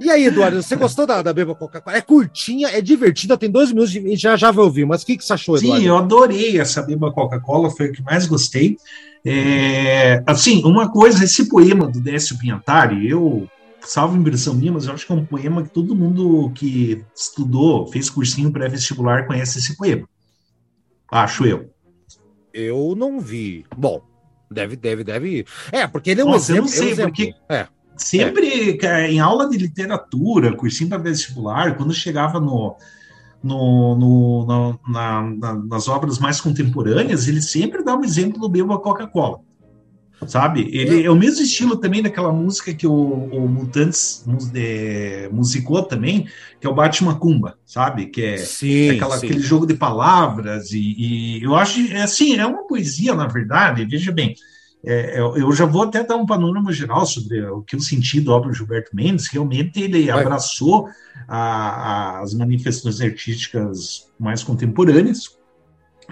E aí, Eduardo, você gostou da, da Beba Coca-Cola? É curtinha, é divertida, tem dois minutos e já, já vai ouvir. Mas o que, que você achou, Eduardo? Sim, eu adorei essa Beba Coca-Cola, foi o que mais gostei. É, assim, uma coisa, esse poema do Décio Pinhatari, eu, salvo impressão minha, mas eu acho que é um poema que todo mundo que estudou, fez cursinho pré-vestibular, conhece esse poema. Acho eu. Eu não vi. Bom, deve, deve, deve. É, porque ele é um Nossa, exemplo. Eu não sei, é um porque é. Sempre é. em aula de literatura, cursinho pré-vestibular, quando chegava no no, no, na, na, nas obras mais contemporâneas, ele sempre dá um exemplo do Beba Coca-Cola. Sabe? Ele é o mesmo estilo também daquela música que o, o Mutantes é, musicou também, que é o Batman Cumba, sabe? Que é, sim, é aquela, sim. aquele jogo de palavras, e, e eu acho é assim, é uma poesia, na verdade, veja bem. É, eu já vou até dar um panorama geral sobre o que eu senti da obra do Gilberto Mendes. Realmente ele Vai. abraçou a, a, as manifestações artísticas mais contemporâneas.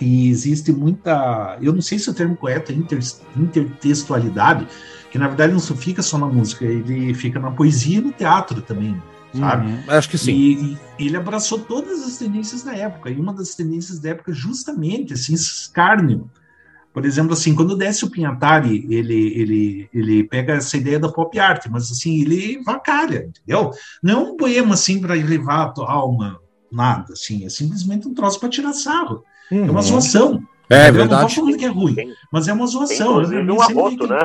E existe muita. Eu não sei se o termo correto é inter, intertextualidade, que na verdade não fica só na música, ele fica na poesia e no teatro também. Sabe? Uhum, acho que sim. E, e, ele abraçou todas as tendências da época, e uma das tendências da época, justamente, assim, escárnio por exemplo, assim, quando desce o Pinhatari, ele, ele, ele pega essa ideia da pop art, mas assim, ele vacalha, entendeu? Não é um poema assim para elevar a tua alma, nada, assim, é simplesmente um troço para tirar sarro. Uhum. É uma zoação. É, verdade. Eu não tô falando que é ruim, mas é uma zoação. Tem, um arroto, né?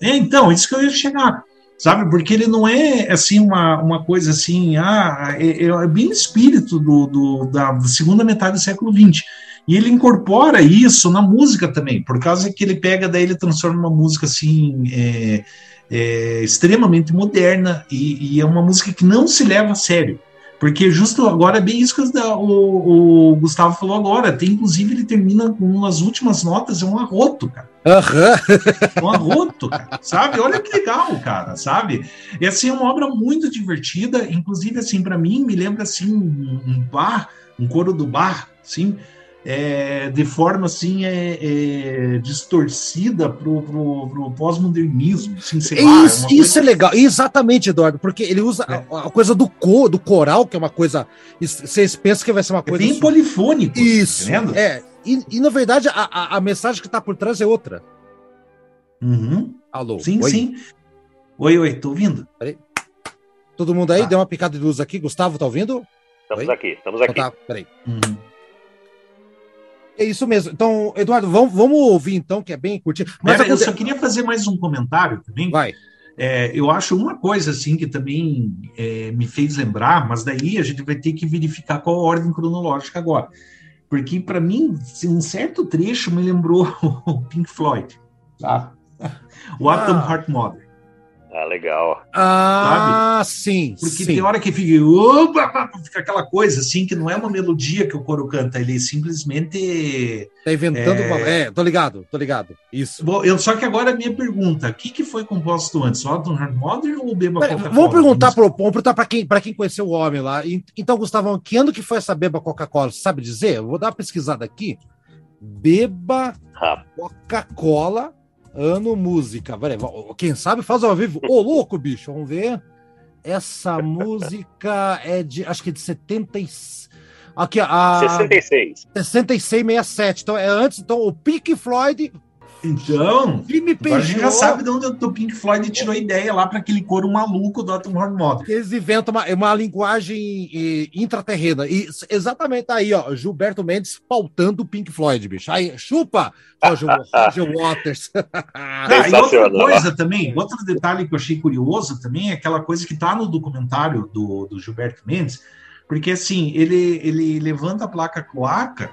É, então, isso que eu ia chegar sabe? Porque ele não é assim uma, uma coisa assim, ah, é, é bem o espírito do, do, da segunda metade do século XX. E ele incorpora isso na música também, por causa que ele pega, daí ele transforma uma música assim. É, é, extremamente moderna e, e, é uma música que não se leva a sério. Porque justo agora é bem isso que o, o, Gustavo falou agora. Tem, inclusive, ele termina com umas últimas notas, é um arroto, cara. Uhum. Um arroto, cara, sabe? Olha que legal, cara, sabe? E assim, é uma obra muito divertida, inclusive, assim, para mim, me lembra, assim, um bar, um coro do bar, assim, é, de forma assim é, é distorcida pro, pro, pro pós-modernismo. Assim, lá, isso, é, isso é legal, exatamente, Eduardo, porque ele usa a, a, coisa do cor, do coral, que é uma coisa. Vocês pensam que vai ser uma coisa. É bem polifônico. Isso. Tá é. E, e, na verdade a, a, a mensagem que está por trás é outra. Uhum. Alô? Sim, oi? sim. Oi, oi, tô ouvindo. Peraí. Todo mundo aí? Tá. Deu uma picada de luz aqui. Gustavo, tá ouvindo? Estamos oi? aqui, estamos aqui. Então, tá, peraí. Uhum. É isso mesmo. Então, Eduardo, vamos, vamos ouvir então, que é bem curtinho. Mas Pera, eu só queria fazer mais um comentário também. Vai. É, eu acho uma coisa assim que também é, me fez lembrar, mas daí a gente vai ter que verificar qual a ordem cronológica agora. Porque, para mim, um certo trecho me lembrou o Pink Floyd, tá? o Atom ah. Heart Mother. Ah, legal. Ah, sabe? sim. Porque sim. tem hora que fica, opa, fica aquela coisa assim, que não é uma melodia que o coro canta, ele simplesmente. Tá inventando É. uma. É, tô ligado, tô ligado. Isso. Bom, eu, só que agora a minha pergunta: o que, que foi composto antes? O Autumn Hard Modern ou o Beba Coca-Cola? Vamos perguntar pro vamos perguntar para quem, pra quem conheceu o homem lá. Então, Gustavão, que ano que foi essa beba Coca-Cola? Sabe dizer? Eu vou dar uma pesquisada aqui. Beba. Coca-Cola, ano música. Quem sabe faz ao vivo. Ô, louco, bicho, vamos ver. Essa música é de, acho que é de 70 e... Aqui, a 66. 66, 67. Então, é antes, então, o Pink Floyd, Então, Jimmy agora a gente já sabe de onde o Pink Floyd tirou a ideia lá para aquele coro maluco do Hard Modern. que eles inventam uma, uma linguagem eh, intraterrena. E exatamente aí, ó, Gilberto Mendes pautando o Pink Floyd, bicho. Aí, chupa, Roger, Roger Waters. Ah, e outra coisa também, outro detalhe que eu achei curioso também é aquela coisa que tá no documentário do, do Gilberto Mendes, porque assim, ele, ele levanta a placa cloaca,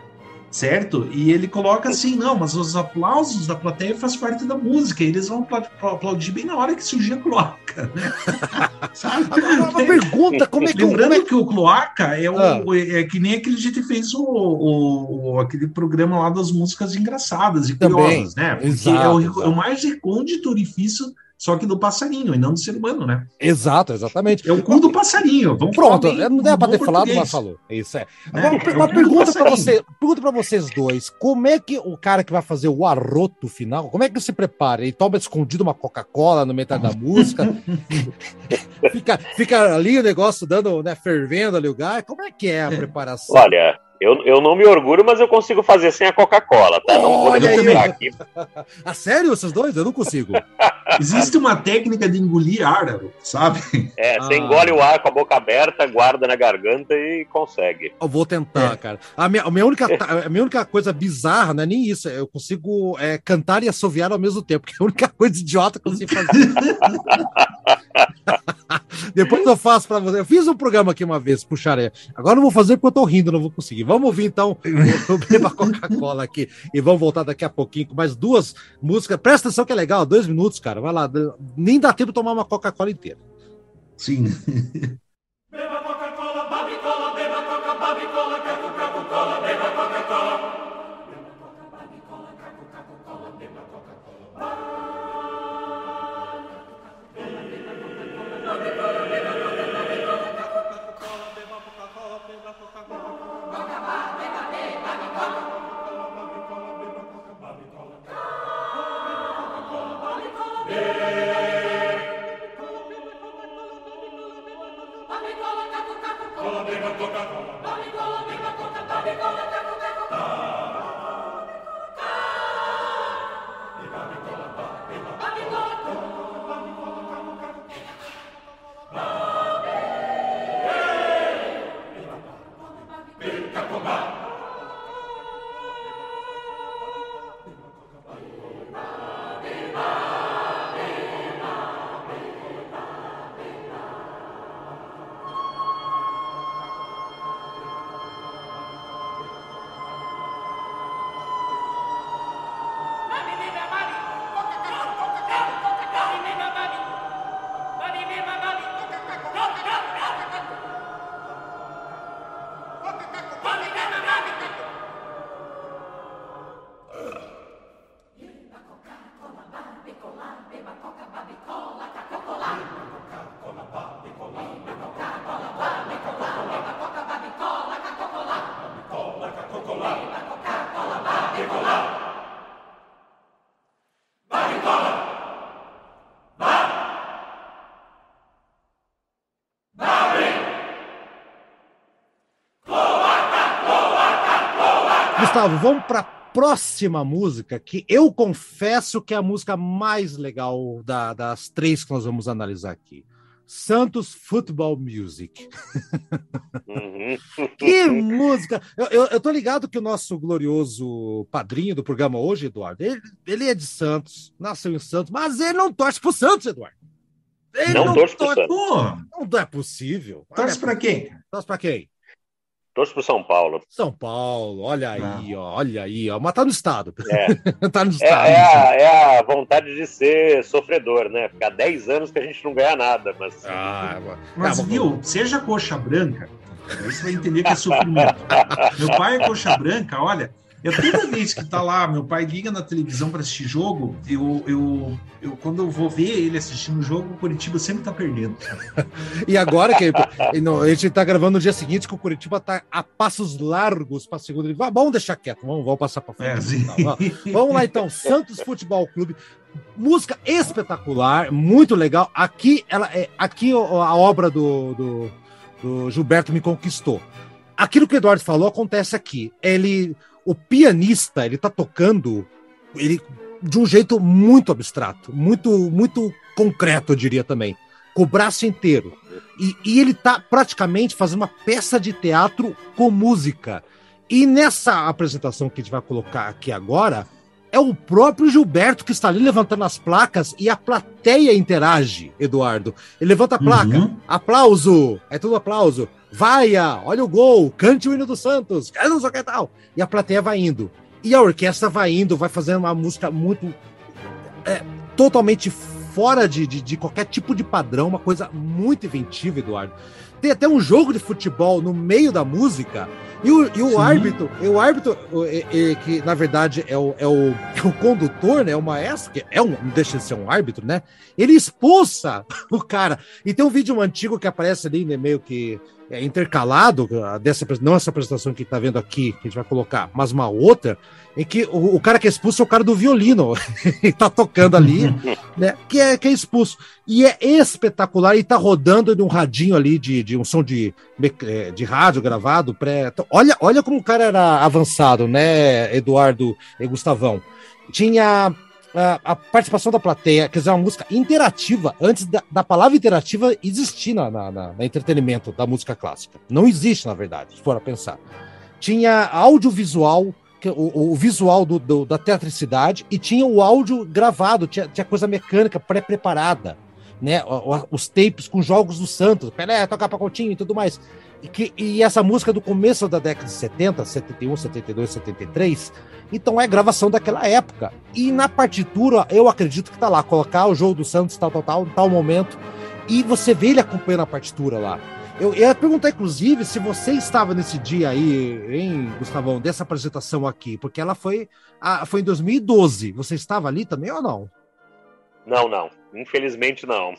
certo? E ele coloca assim, não, mas os aplausos da plateia faz parte da música, e eles vão apla- aplaudir bem na hora que surgir a cloaca, né? Sabe? Uma pergunta, como é que, como é Lembrando que o Cloaca é, o, Ah. é que nem aquele que fez o, o- aquele programa lá das músicas engraçadas e Também, curiosas, né? Porque exato, é, o, é o mais recôndito orifício, só que do passarinho, e não do ser humano, né? Exato, exatamente. É o cu do passarinho. Vamos Pronto, falar bem não dá para ter falado, mas falou. Isso é. né? Agora, É o uma do pergunta para você, pergunta para vocês dois, como é que o cara que vai fazer o arroto final, como é que se prepara? Ele toma escondido uma Coca-Cola no metade da música, fica, fica ali o negócio dando, né, fervendo ali o gás. Como é que é a preparação? Olha, eu, eu não me orgulho, mas eu consigo fazer sem a Coca-Cola, tá? Não vou demonstrar aqui. Ah, sério, vocês dois? Eu não consigo. Existe uma técnica de engolir ar, sabe? É, você Ah. engole o ar com a boca aberta, guarda na garganta e consegue. Eu vou tentar, É. cara. A minha, a, minha única, a minha única coisa bizarra não é nem isso. Eu consigo é, cantar e assoviar ao mesmo tempo, que é a única coisa idiota que eu sei fazer. Depois eu faço pra você. Eu fiz um programa aqui uma vez, puxaré. Agora não vou fazer porque eu tô rindo, não vou conseguir. Vamos ouvir então o Beba Coca-Cola aqui e vamos voltar daqui a pouquinho com mais duas músicas. Presta atenção que é legal, dois minutos, cara. Vai lá, nem dá tempo de tomar uma Coca-Cola inteira. Sim. Gustavo, vamos para a próxima música, que eu confesso que é a música mais legal da- das três que nós vamos analisar aqui. Santos Football Music. Uhum. Que música! Eu, eu, eu tô ligado que o nosso glorioso padrinho do programa hoje, Eduardo, ele, ele é de Santos, nasceu em Santos, mas ele não torce pro Santos, Eduardo. Ele Não torce pro Santos. Pô, Não é possível. torce pra quem? Torce pra quem? Torço pro São Paulo. São Paulo, olha aí, ó, olha aí, ó. Mas tá no estado. É. tá no É, estado. é a, é a vontade de ser sofredor, né? Ficar 10 anos que a gente não ganha nada, mas. Ah, Mas ah, viu, seja coxa branca, aí você vai entender que é sofrimento. meu pai é coxa branca, olha. Eu toda vez que tá lá, meu pai liga na televisão para assistir jogo, eu, eu, eu quando eu vou ver ele assistindo o jogo, o Curitiba sempre tá perdendo. E agora que não, a gente tá gravando no dia seguinte que o Curitiba tá a passos largos para segunda divisão. Vamos deixar quieto, vamos, vamos passar para frente. É, sim. Vamos, vamos lá então, Santos Futebol Clube. Música espetacular, muito legal. Aqui ela é aqui a obra do, do, do Gilberto me conquistou. Aquilo que o Eduardo falou acontece aqui. Ele o pianista, ele tá tocando ele de um jeito muito abstrato, muito muito concreto, eu diria também, com o braço inteiro. E, e ele tá praticamente fazendo uma peça de teatro com música. E nessa apresentação que a gente vai colocar aqui agora, é o próprio Gilberto que está ali levantando as placas e a plateia interage, Eduardo. Ele levanta a placa, Uhum. aplauso, é tudo aplauso. Vaia, olha o gol, cante o hino do Santos, é não sei o que tal. E a plateia vai indo. E a orquestra vai indo, vai fazendo uma música muito. é, totalmente fora de, de, de qualquer tipo de padrão, uma coisa muito inventiva, Eduardo. Tem até um jogo de futebol no meio da música. E o, e o árbitro, e o árbitro, e- e- que na verdade é o, é, o, é o condutor, né? É o maestro, que é um, não deixa de ser um árbitro, né? Ele expulsa o cara. E tem um vídeo antigo que aparece ali, né, meio que é, intercalado, ah, dessa, não essa apresentação que tá vendo aqui, que a gente vai colocar, mas uma outra, em que o, o cara que é expulso é o cara do violino. Ele tá tocando ali, né? Que é, que é expulso. E é espetacular, e tá rodando de um radinho ali, de, de um som de, de rádio gravado. Pré... Então, olha, olha como o cara era avançado, né, Eduardo e Gustavão? Tinha a, a participação da plateia, quer dizer, uma música interativa, antes da, da palavra interativa existir na, na, na- na entretenimento da música clássica. Não existe, na verdade, se for a pensar. Tinha audiovisual, o, o visual do, do- da teatricidade, e tinha o áudio gravado, tinha, tinha coisa mecânica pré-preparada. Né, os tapes com jogos do Santos, Pelé, tocar pra Coutinho e tudo mais. E, que, e essa música do começo da década de 70, 71, 72, 73, então é gravação daquela época. E na partitura, eu acredito que tá lá, colocar o jogo do Santos, tal, tal, tal, tal momento, e você vê ele acompanhando a partitura lá. Eu, ia perguntar, inclusive, se você estava nesse dia aí, hein, Gustavão, dessa apresentação aqui, porque ela foi, ah, foi em 2012. Você estava ali também ou não? Não, não. Infelizmente não.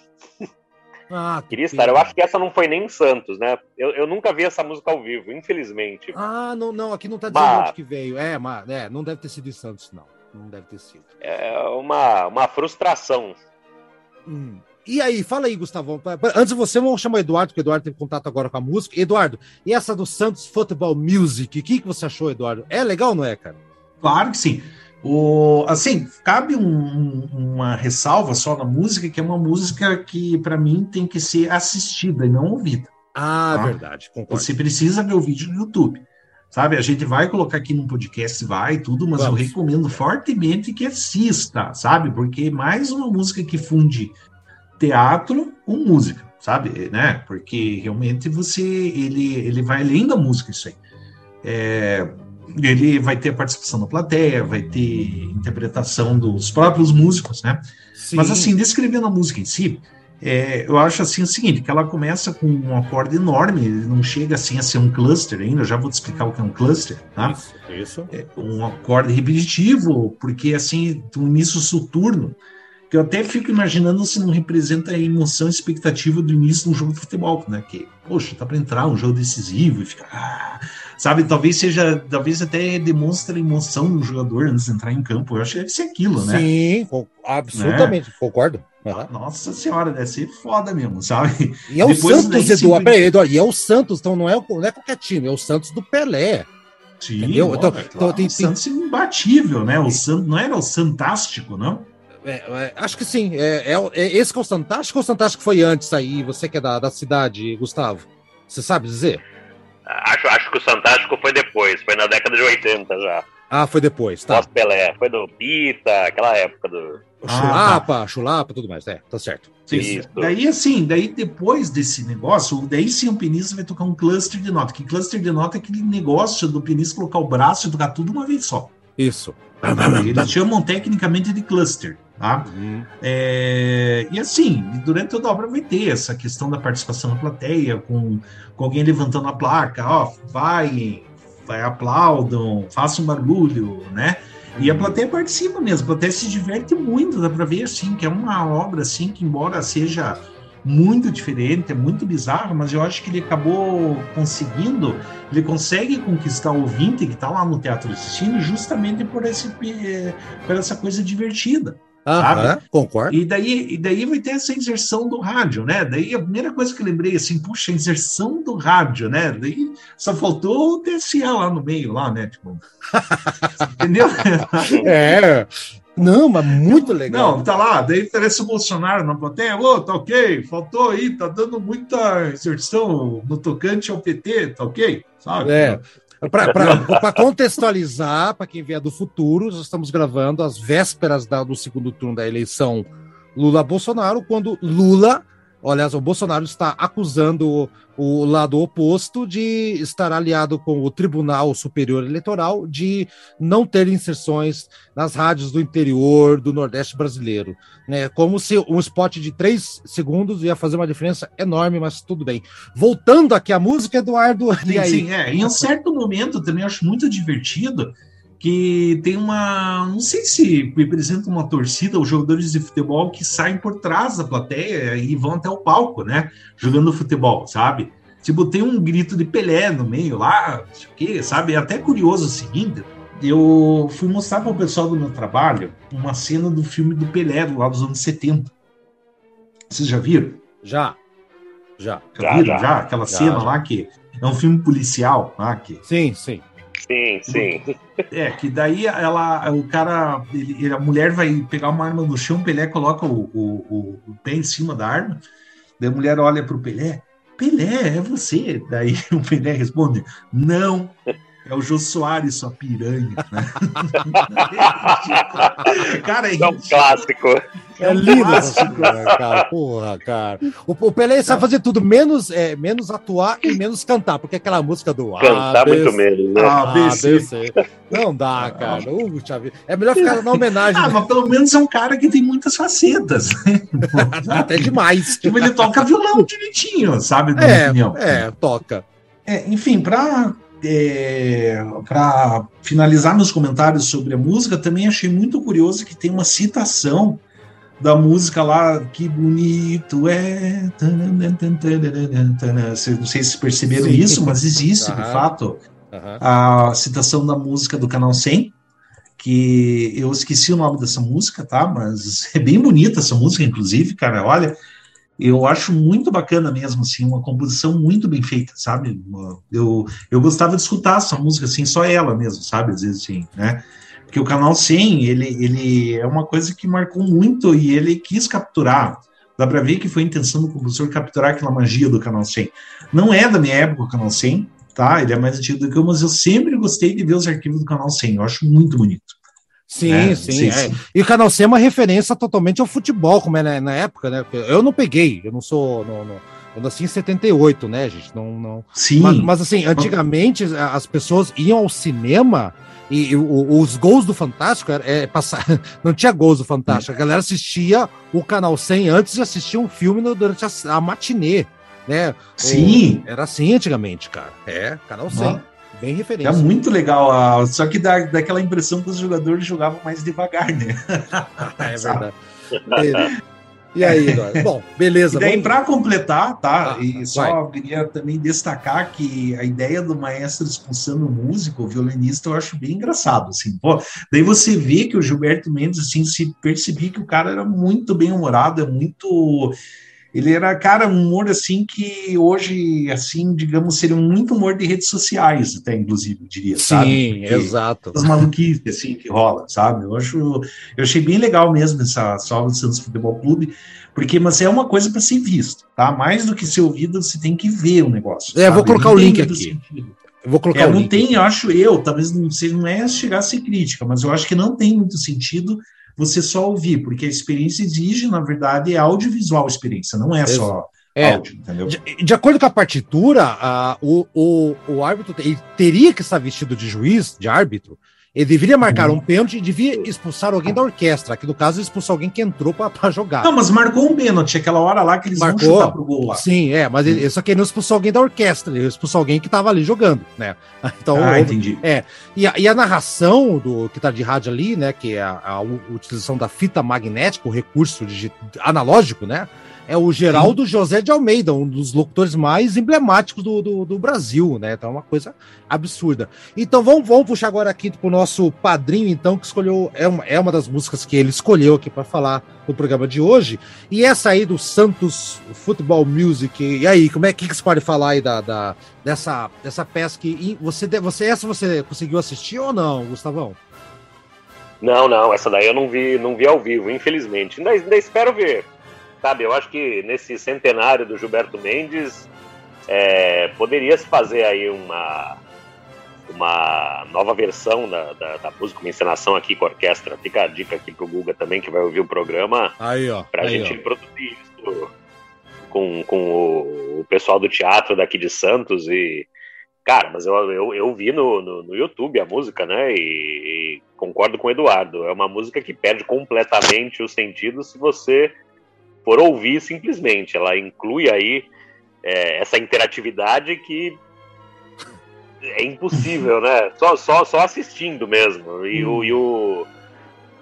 Ah, que Queria estar. pena. Eu acho que essa não foi nem em Santos, né? Eu, eu nunca vi essa música ao vivo, infelizmente. Ah, não, não, aqui não tá dizendo Bah. onde que veio. É, mas é, não deve ter sido em Santos, não. Não deve ter sido. É uma, uma frustração. Hum. E aí, fala aí, Gustavão. Antes de você, vamos chamar o Eduardo, porque o Eduardo teve contato agora com a música. Eduardo, e essa do Santos Football Music? O que, que você achou, Eduardo? É legal, não é, cara? Claro que sim. O, assim, cabe um- um- uma ressalva só na música, que é uma música que, para mim, tem que ser assistida e não ouvida. Ah, Ah. verdade, concordo. Você precisa ver o vídeo no YouTube. Sabe, a gente vai colocar aqui no podcast, vai tudo, mas Vamos. eu recomendo fortemente que assista, sabe? Porque é mais uma música que funde teatro com música, sabe? Né? Porque realmente você, ele, ele vai além da música isso aí. É, ele vai ter a participação da plateia, vai ter interpretação dos próprios músicos, né? Sim. Mas assim, descrevendo a música em si, é, eu acho assim o seguinte, que ela começa com um acorde enorme, não chega assim a ser um cluster ainda, eu já vou te explicar o que é um cluster, tá? Isso, isso. É um acorde repetitivo, porque assim, um início soturno, que eu até fico imaginando se não representa a emoção e expectativa do início de um jogo de futebol, né? Que, poxa, tá para entrar um jogo decisivo e fica, ah, sabe, talvez seja, talvez até demonstre a emoção do jogador antes de entrar em campo. Eu acho que deve ser aquilo, né? Sim, absolutamente, concordo. Aham. Nossa senhora, deve ser foda mesmo, sabe? E é o Depois Santos, Eduardo. Peraí, Eduardo. E é o Santos, então não é, não é qualquer time, é o Santos do Pelé. Sim, Entendeu? ó, Então- é claro, então tem- o Santos é imbatível, né? O Santos não era o Santástico, não? É, é, acho que sim. É, é, é esse que é o Fantástico ou o Fantástico foi antes aí? Você que é da, da cidade, Gustavo? Você sabe dizer? Acho, acho que o Fantástico foi depois, foi na década de 80 já. Ah, foi depois, tá. Pós-Pelé. Foi do Pita, aquela época do. Chulapa, ah, tá. chulapa, tudo mais, é, tá certo. Isso. Daí, assim, daí depois desse negócio, daí sim o pianista vai tocar um cluster de nota. Que cluster de nota é aquele negócio do pianista colocar o braço e tocar tudo uma vez só. Isso. Eles chamam tecnicamente de cluster. Tá? Uhum. É, e assim, durante toda a obra vai ter essa questão da participação na plateia, com, com alguém levantando a placa, ó, vai, vai, aplaudam, façam um barulho, né? E a plateia participa mesmo, a plateia se diverte muito, dá para ver assim, que é uma obra assim que embora seja muito diferente, é muito bizarro, mas eu acho que ele acabou conseguindo, ele consegue conquistar o ouvinte que está lá no teatro assistindo justamente por, esse, por essa coisa divertida. Aham, concordo. E daí, e daí vai ter essa inserção do rádio, né? Daí a primeira coisa que eu lembrei, assim, puxa, a inserção do rádio, né? Daí só faltou o TSA lá no meio, lá, né? Tipo, entendeu? é. Não, mas muito legal. Não, tá lá, daí parece o Bolsonaro na plateia, ô, oh, tá ok, faltou aí, tá dando muita inserção no tocante ao PT, tá ok? Sabe? É. Para contextualizar, para quem vier do futuro, nós estamos gravando às vésperas da, do segundo turno da eleição Lula-Bolsonaro, quando Lula Aliás, o Bolsonaro está acusando o, o, lado oposto de estar aliado com o Tribunal Superior Eleitoral de não ter inserções nas rádios do interior do Nordeste brasileiro. Né? Como se um spot de três segundos ia fazer uma diferença enorme, mas tudo bem. Voltando aqui à música, Eduardo. Sim, sim, é. Em um certo momento também acho muito divertido que tem uma. Não sei se representa uma torcida, os jogadores de futebol que saem por trás da plateia e vão até o palco, né? Jogando futebol, sabe? Tipo, tem um grito de Pelé no meio lá, não sei o quê, sabe? É até curioso o seguinte: eu fui mostrar para o pessoal do meu trabalho uma cena do filme do Pelé, lá dos anos 70. Vocês já viram? Já. Já. Já, viram? Já, já? Aquela já, cena já. lá que é um filme policial. Lá, que... Sim, sim. Sim, sim. É, que daí ela, o cara, ele, a mulher vai pegar uma arma no chão, o Pelé coloca o, o, o pé em cima da arma, daí a mulher olha pro Pelé, Pelé, é você. Daí o Pelé responde, não, é o Jô Soares, sua piranha. Né? cara, é, é um clássico. É lindo, né, cara. Porra, cara. O, o Pelé sabe fazer tudo, menos, é, menos atuar e menos cantar, porque aquela música do Cantar ABC, muito menos, né? ABC. Não dá, cara. Uh, é melhor ficar na homenagem. Ah, mas pelo menos é um cara que tem muitas facetas. Até demais. Tipo, ele toca violão direitinho, sabe? é, é, toca. É, enfim, para é, para finalizar meus comentários sobre a música, também achei muito curioso que tem uma citação da música lá, que bonito é. Não sei se perceberam Sim. isso, mas existe, uhum. de fato, uhum. a citação da música do Canal 100, que eu esqueci o nome dessa música, tá? Mas é bem bonita essa música, inclusive, cara. Olha, eu acho muito bacana mesmo, assim, uma composição muito bem feita, sabe? Eu, eu gostava de escutar essa música, assim, só ela mesmo, sabe? Às vezes, assim, né? Porque o Canal 100, ele, ele é uma coisa que marcou muito e ele quis capturar. Dá para ver que foi a intenção do compositor capturar aquela magia do Canal 100. Não é da minha época o Canal 100, tá? Ele é mais antigo do que eu, mas eu sempre gostei de ver os arquivos do Canal 100. Eu acho muito bonito. Sim, é, sim. sim, é. E o Canal C é uma referência totalmente ao futebol, como é na, na época, né? Eu não peguei, eu não sou. Não, não, eu nasci em 78, né, gente? Não, não... Sim. Mas, mas assim, antigamente as pessoas iam ao cinema e, e os gols do Fantástico é, passar, não tinha gols do Fantástico. A galera assistia o Canal 100 antes de assistir um filme no, durante a, a matinê, né? Sim. era assim antigamente, cara. É, Canal 100. Bem referência. É muito legal, só que dá, dá aquela impressão que os jogadores jogavam mais devagar, né? é verdade. E aí, Eduardo? Bom, beleza. E daí, para completar, tá? Ah, e só vai. queria também destacar que a ideia do maestro expulsando o músico, o violinista, eu acho bem engraçado, assim. Pô, daí você vê que o Gilberto Mendes, assim, se percebia que o cara era muito bem humorado, é muito ele era, cara, um humor assim que hoje, assim, digamos, seria muito humor de redes sociais, até, inclusive, eu diria, Sim, sabe? Sim, exato. As maluquices, assim, que rola, sabe? Eu acho, eu achei bem legal mesmo essa, essa do Santos Futebol Clube, porque, mas é uma coisa para ser visto, tá? Mais do que ser ouvido, você tem que ver o negócio. É, sabe? vou colocar o link aqui. Eu vou colocar é, não link. tem, eu acho eu, talvez não, sei, não é chegar a ser crítica, mas eu acho que não tem muito sentido você só ouvir, porque a experiência exige, na verdade, é audiovisual experiência, não é só é. áudio, entendeu? De, de, acordo com a partitura, o, o, o árbitro ele teria que estar vestido de juiz, de árbitro, ele deveria marcar um pênalti e devia expulsar alguém da orquestra, que no caso expulsou alguém que entrou para jogar. Não, mas marcou um pênalti, aquela hora lá que eles marcou, vão chutar pro gol lá. Sim, é, mas ele, só que ele não expulsou alguém da orquestra, ele expulsou alguém que estava ali jogando, né? Então, ah, entendi. É, e a, e a, narração do que tá de rádio ali, né, que é a, a utilização da fita magnética, o recurso analógico, né? É o Geraldo Sim. José de Almeida, um dos locutores mais emblemáticos do, do, do, Brasil, né? Então é uma coisa absurda. Então vamos, vamos puxar agora aqui o nosso padrinho, então, que escolheu, é uma, é uma das músicas que ele escolheu aqui para falar no programa de hoje. E essa aí do Santos Football Music. E aí, como é que, que você pode falar aí da, da, dessa, dessa peça que você, você essa você conseguiu assistir ou não, Gustavão? Não, não, essa daí eu não vi, não vi ao vivo, infelizmente. Ainda, ainda espero ver. Sabe, eu acho que nesse centenário do Gilberto Mendes é, poderia se fazer aí uma, uma nova versão da, da, da, música, uma encenação aqui com a orquestra. Fica a dica aqui pro Guga também, que vai ouvir o programa, aí, ó, pra aí, gente ó. produzir isso com, com o, o, pessoal do teatro daqui de Santos e. Cara, mas eu, eu, eu vi no, no, no YouTube a música, né? E, e concordo com o Eduardo. É uma música que perde completamente o sentido se você por ouvir simplesmente. Ela inclui aí é, essa interatividade que é impossível, né? Só, só, só assistindo mesmo. E, hum. o, e o,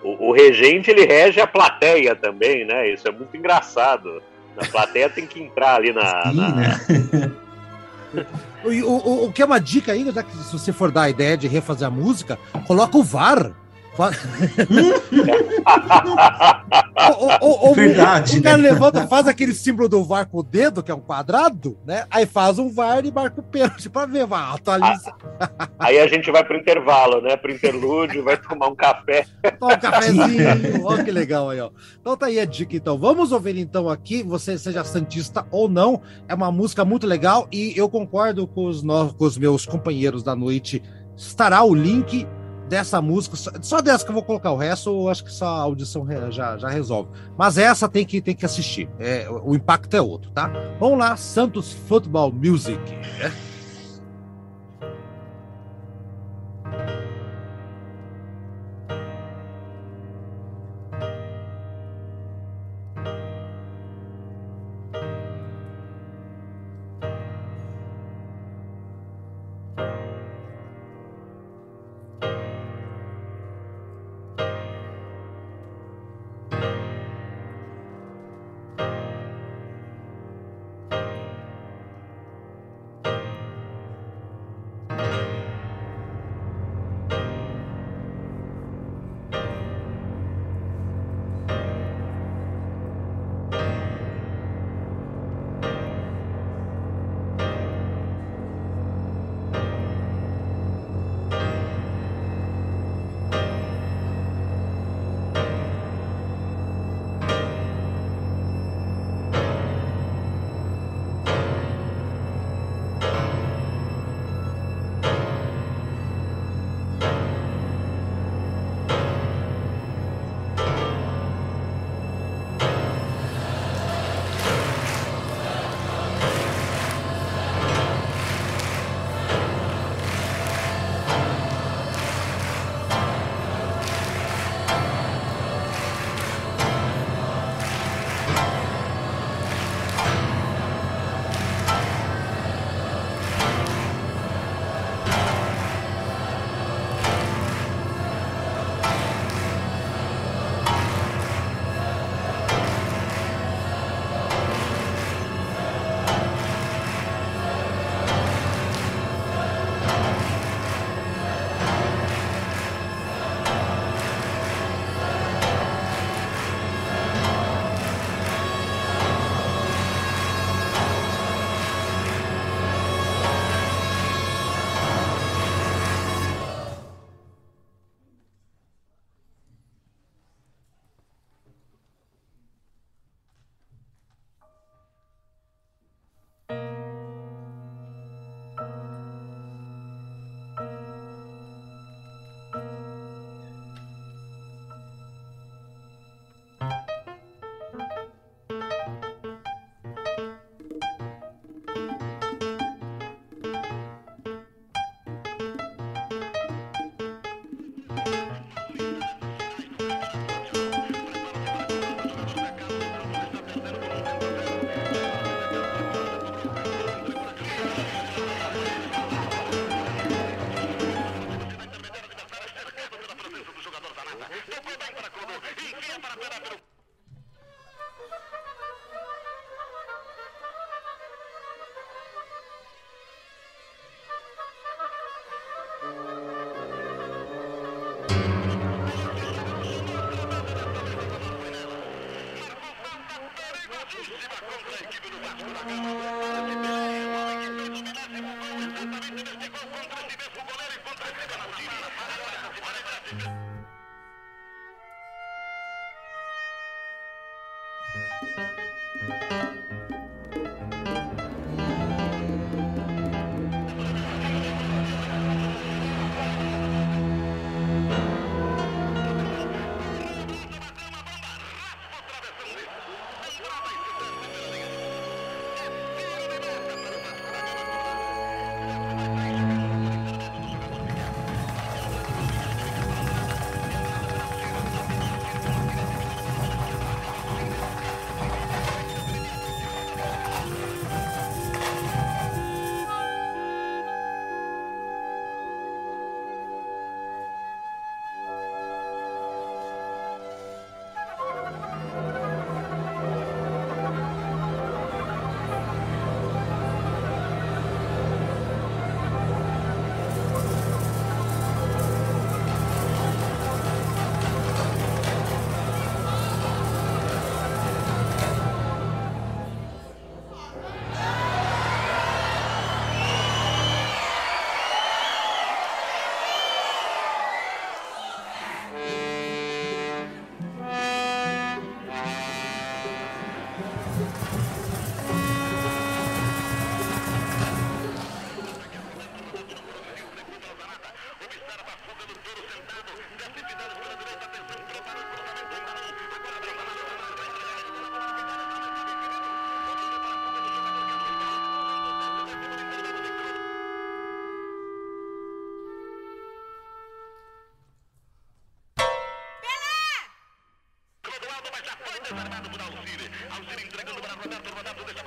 o, o, regente ele rege a plateia também, né? Isso é muito engraçado. A plateia tem que entrar ali na. Sim, na... Né? o, o, o que é uma dica ainda, já que se você for dar a ideia de refazer a música, coloca o VAR o, o, Verdade. O, cara né? levanta, faz aquele símbolo do VAR com o dedo, que é um quadrado, né? Aí faz um VAR e marca o pênalti pra ver, vai, atualiza. Aí a gente vai pro intervalo, né? Pro interlúdio, vai tomar um café. Toma um cafezinho, olha que legal aí, ó. Então tá aí a dica, então. Vamos ouvir então aqui, você seja santista ou não, é uma música muito legal e eu concordo com os, com os meus companheiros da noite. Estará o link dessa música, só dessa que eu vou colocar, o resto eu acho que só a audição já, já resolve. Mas essa tem que, tem que assistir, é, o impacto é outro, tá? Vamos lá, Santos Football Music. já foi desarmado por Alcir. Alcir entregando para Roberto. Roberto deixa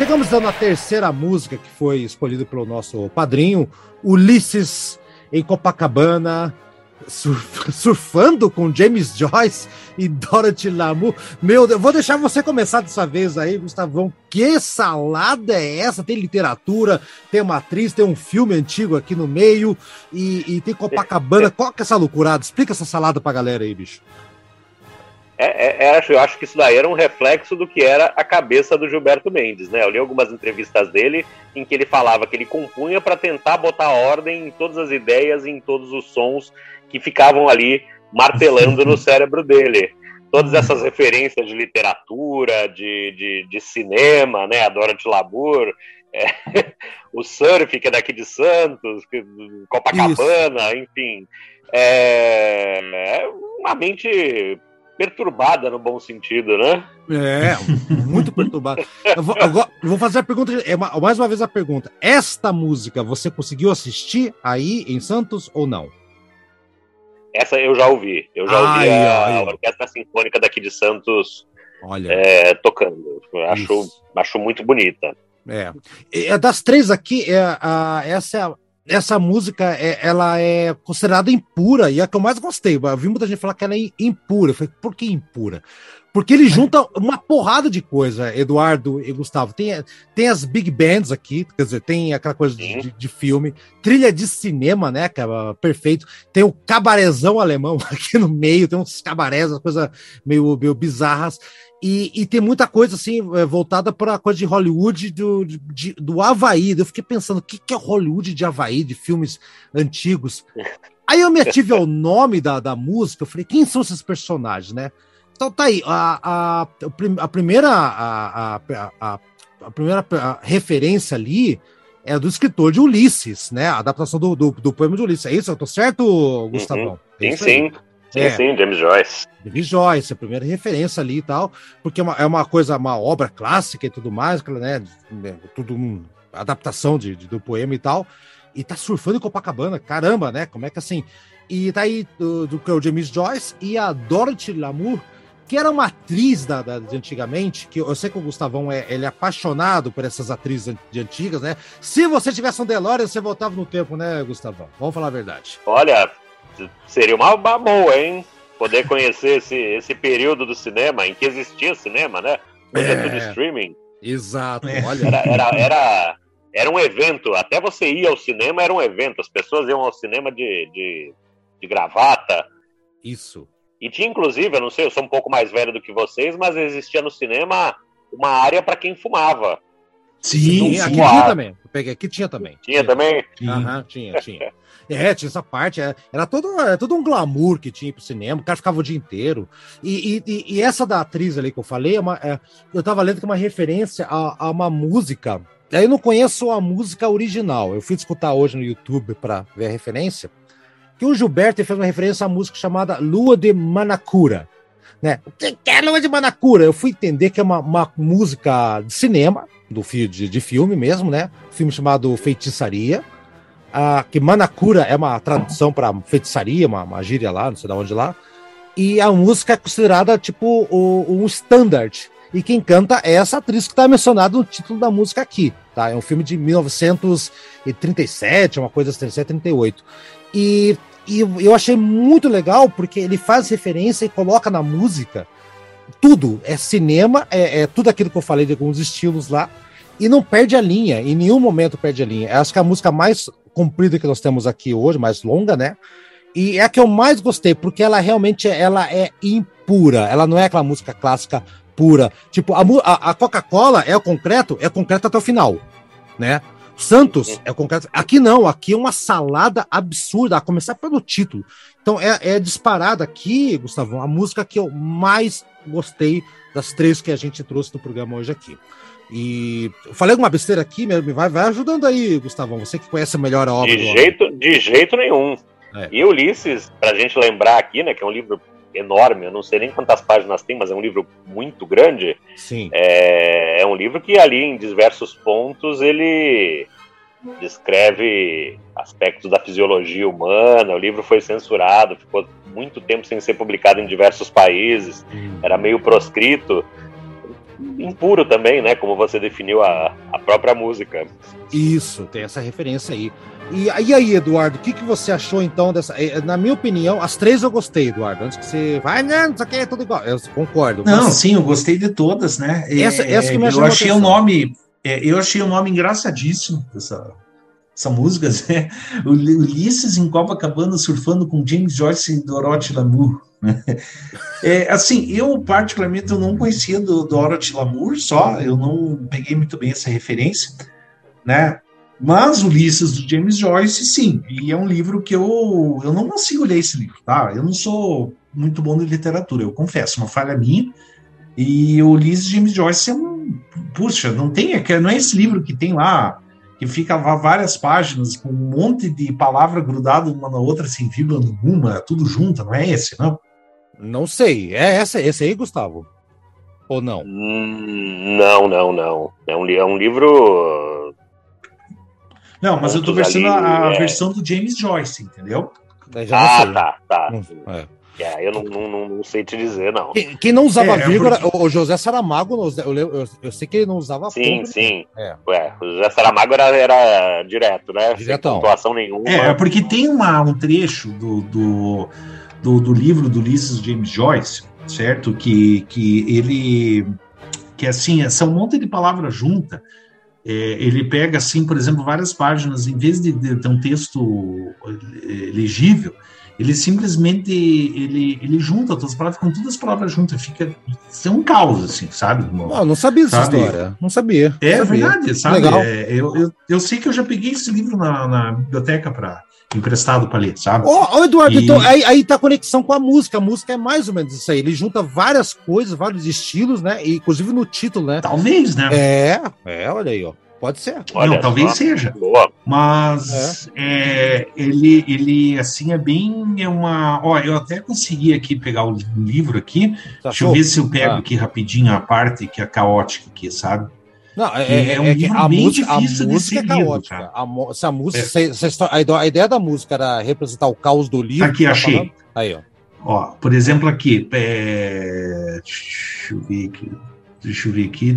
Chegamos então na terceira música que foi escolhida pelo nosso padrinho, Ulisses em Copacabana, surf- surfando com James Joyce e Dorothy Lamour. Meu Deus, vou deixar você começar dessa vez aí, Gustavão. Que salada é essa? Tem literatura, tem uma atriz, tem um filme antigo aqui no meio e, e tem Copacabana. Qual que é essa loucurada? Explica essa salada pra galera aí, bicho. É, é, é, eu acho que isso daí era um reflexo do que era a cabeça do Gilberto Mendes, né? Eu li algumas entrevistas dele em que ele falava que ele compunha para tentar botar ordem em todas as ideias e em todos os sons que ficavam ali martelando no cérebro dele. Todas essas referências de literatura, de, de, de cinema, né? A Dorothy Lamour, é, o surf, que é daqui de Santos, Copacabana, enfim. É, é uma mente perturbada no bom sentido, né? É, muito perturbado. Eu vou, eu vou fazer a pergunta, é uma- mais uma vez a pergunta. Esta música você conseguiu assistir aí em Santos ou não? Essa eu já ouvi. Eu já ouvi Ai, a, ai. a Orquestra Sinfônica daqui de Santos Olha. é, tocando. Acho, Isso. acho muito bonita. É. É, Das três aqui, é, a, essa, é a- essa música é, ela é considerada impura e é a que eu mais gostei. Eu vi muita gente falar que ela é impura. Eu falei, por que impura? Porque ele junta uma porrada de coisa, Eduardo e Gustavo. Tem, tem as big bands aqui, quer dizer, tem aquela coisa de, de- filme, trilha de cinema, né, cara? Perfeito. Tem o cabarezão alemão aqui no meio, tem uns cabarés, coisas meio, meio bizarras. E, e tem muita coisa assim eh, voltada para a coisa de Hollywood do, de- do Havaí. Eu fiquei pensando, o que, que é Hollywood de Havaí, de filmes antigos? Aí eu me ative ao nome da, da música, eu falei, quem são esses personagens, né? Então tá aí, a, a, a primeira, a, a, a, a primeira referência ali é do escritor de Ulisses, né? A adaptação do, do, do poema de Ulisses. É isso? Eu tô certo, Gustavão? É Sim, sim. Sim, É. sim, James Joyce. David Joyce, a primeira referência ali e tal, porque é uma, é uma coisa, uma obra clássica e tudo mais, né? né, Tudo um, adaptação de, de- do poema e tal. E tá surfando em Copacabana, caramba, né? Como é que assim? E tá aí do, do que é o James Joyce e a Dorothy Lamour, que era uma atriz da, da- de antigamente, que eu, sei que o Gustavão é, ele é apaixonado por essas atrizes de antigas, né? Se você tivesse um DeLorean, você voltava no tempo, né, Gustavão? Vamos falar a verdade. Olha, seria uma, uma boa, hein? Poder conhecer esse, esse período do cinema, em que existia cinema, né? Hoje é, É. tudo streaming. Exato, É. olha. Era, era, era, era um evento. Até você ir ao cinema era um evento. As pessoas iam ao cinema de, de, de gravata. Isso. E tinha, inclusive, eu não sei, eu sou um pouco mais velho do que vocês, mas existia no cinema uma área para quem fumava. Sim, Sim, aqui tinha também. Eu peguei aqui, tinha também. Tinha também? sim. Aham, tinha, tinha. É, tinha essa parte. é, Era todo, era todo um glamour que tinha pro cinema, o cara ficava o dia inteiro. E, e- e- essa da atriz ali que eu falei, é uma, é, eu tava lendo que é uma referência a, a uma música. Aí eu não conheço a música original. Eu fui escutar hoje no YouTube para ver a referência. Que o Gilberto fez uma referência à música chamada Lua de Manacura. Né? O que é Lua de Manacura? Eu fui entender que é uma, uma música de cinema, do de, de filme mesmo, né? Um filme chamado Feitiçaria. Ah, que Manacura é uma tradução para feitiçaria, uma, uma gíria lá, não sei de onde lá. E a música é considerada tipo o- um standard. E quem canta é essa atriz que está mencionada no título da música aqui. Tá? É um filme de 1937, uma coisa assim, 37, 38. E, e eu achei muito legal porque ele faz referência e coloca na música tudo. É cinema, é, é tudo aquilo que eu falei de alguns estilos lá. E não perde a linha, em nenhum momento perde a linha. Acho que a música mais comprida que nós temos aqui hoje, mais longa, né? E é a que eu mais gostei, porque ela realmente ela é impura. Ela não é aquela música clássica pura. Tipo, a, a- Coca-Cola é o concreto, é concreto até o final, né? Santos é o concreto. Aqui não, aqui é uma salada absurda, a começar pelo título. Então é, é disparada aqui, Gustavo, a música que eu mais gostei das três que a gente trouxe no programa hoje aqui. E eu falei alguma besteira aqui, me vai, vai ajudando aí, Gustavão. Você que conhece melhor a obra. De jeito, de jeito nenhum. É. E Ulisses, pra gente lembrar aqui, né, que é um livro enorme, eu não sei nem quantas páginas tem, mas é um livro muito grande. Sim. É, é um livro que ali em diversos pontos ele descreve aspectos da fisiologia humana. O livro foi censurado, ficou muito tempo sem ser publicado em diversos países, era meio proscrito. Impuro também, né? Como você definiu a, a própria música. Isso, tem essa referência aí. E, e aí, Eduardo, o que, que você achou então dessa. eh, Na minha opinião, as três eu gostei, Eduardo. Antes que você. Vai, não, isso aqui é tudo igual. Eu concordo. Não, Mas- sim, eu gostei de todas, né? Essa- É, essa que me eu chamou a achei o nome, é, eu achei o nome engraçadíssimo dessa, essa música, né? Ulisses em Copacabana surfando com James Joyce e Dorothy Lamour. É, assim, eu particularmente eu não conhecia do Dorothy Lamour, só eu não peguei muito bem essa referência, né? Mas Ulisses do James Joyce, sim, e é um livro que eu, eu não consigo ler esse livro, tá? Eu não sou muito bom de literatura, eu confesso, uma falha minha. E o Ulisses James Joyce é um puxa, não tem, é não é esse livro que tem lá, que fica várias páginas com um monte de palavra grudada uma na outra, sem vírgula nenhuma, tudo junto, não é esse, não? Não sei. É essa, esse aí, Gustavo? Ou não? Hum, Não, não, não. É um, é um livro. Não, mas eu tô versando ali, a, a é. versão do James Joyce, entendeu? Não Ah, sei. tá, tá. Hum, é. É, eu não, não, não, não sei te dizer, não. Quem, quem não usava É, vírgula, porque- o, José Saramago, eu, eu, eu sei que ele não usava Sim, ponto. sim. É. Ué, o José Saramago era, era direto, né? Diretão. Sem pontuação nenhuma. É, é porque tem uma, um trecho do, do, do, do livro do Ulysses James Joyce, certo? Que, que ele. Que assim, são um monte de palavras juntas. É, ele pega, assim, por exemplo, várias páginas, em vez de, de ter um texto eh, legível, ele simplesmente ele, ele junta todas as palavras, com todas as palavras juntas, fica. É um caos, assim, sabe? Não, eu não sabia dessa Sabe? história. Não sabia. É não sabia. verdade, sabe? Legal. É, eu, eu, eu sei que eu já peguei esse livro na, na biblioteca para emprestado para ler, sabe? Ô, ô, Eduardo, E- então aí, aí tá a conexão com a música. A música é mais ou menos isso aí. Ele junta várias coisas, vários estilos, né? E, inclusive no título, né? Talvez, né? É, é, olha aí, ó. Pode ser. Olha Não, talvez só. seja. Boa. Mas é, ele, ele, assim, é bem. É uma. Ó, eu até consegui aqui pegar o livro aqui. Tá Deixa eu show? ver se eu pego Ah. aqui rapidinho a parte que é caótica aqui, sabe? Não, é, é, é um é que a música, a música é caótica. A, mo- se a música, É. se- se a ideia da música era representar o caos do livro. Aqui, tá achei. falando. Aí, ó. Ó, por exemplo, aqui. é, Deixa eu ver aqui. Deixa eu ver aqui.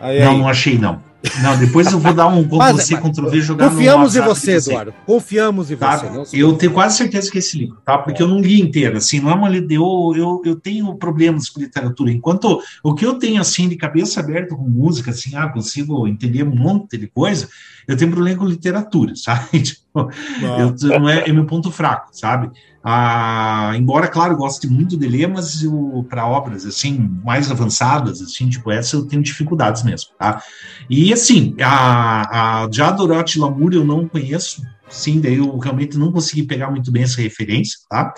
Aí, Não, aí. não achei, não. Não, depois eu vou dar um Mas- Ctrl C, mas- Ctrl V jogar Confiamos em WhatsApp você, você. Eduardo. Confiamos em Tá? você. Não Eu tenho quase certeza que é esse livro, tá? Porque eu não li inteiro, assim, não é uma eu, eu, eu tenho problemas com literatura. Enquanto o que eu tenho, assim, de cabeça aberta com música, assim, ah, consigo entender um monte de coisa, eu tenho problema com literatura, sabe? Tipo, eu, não é, é meu ponto fraco, sabe? Ah, embora, claro, goste muito de ler, mas para obras, assim, mais avançadas, assim, tipo essa, eu tenho dificuldades mesmo, tá? E, assim, a, a, já Dorothy Lamour eu não conheço, sim, daí eu realmente não consegui pegar muito bem essa referência, tá?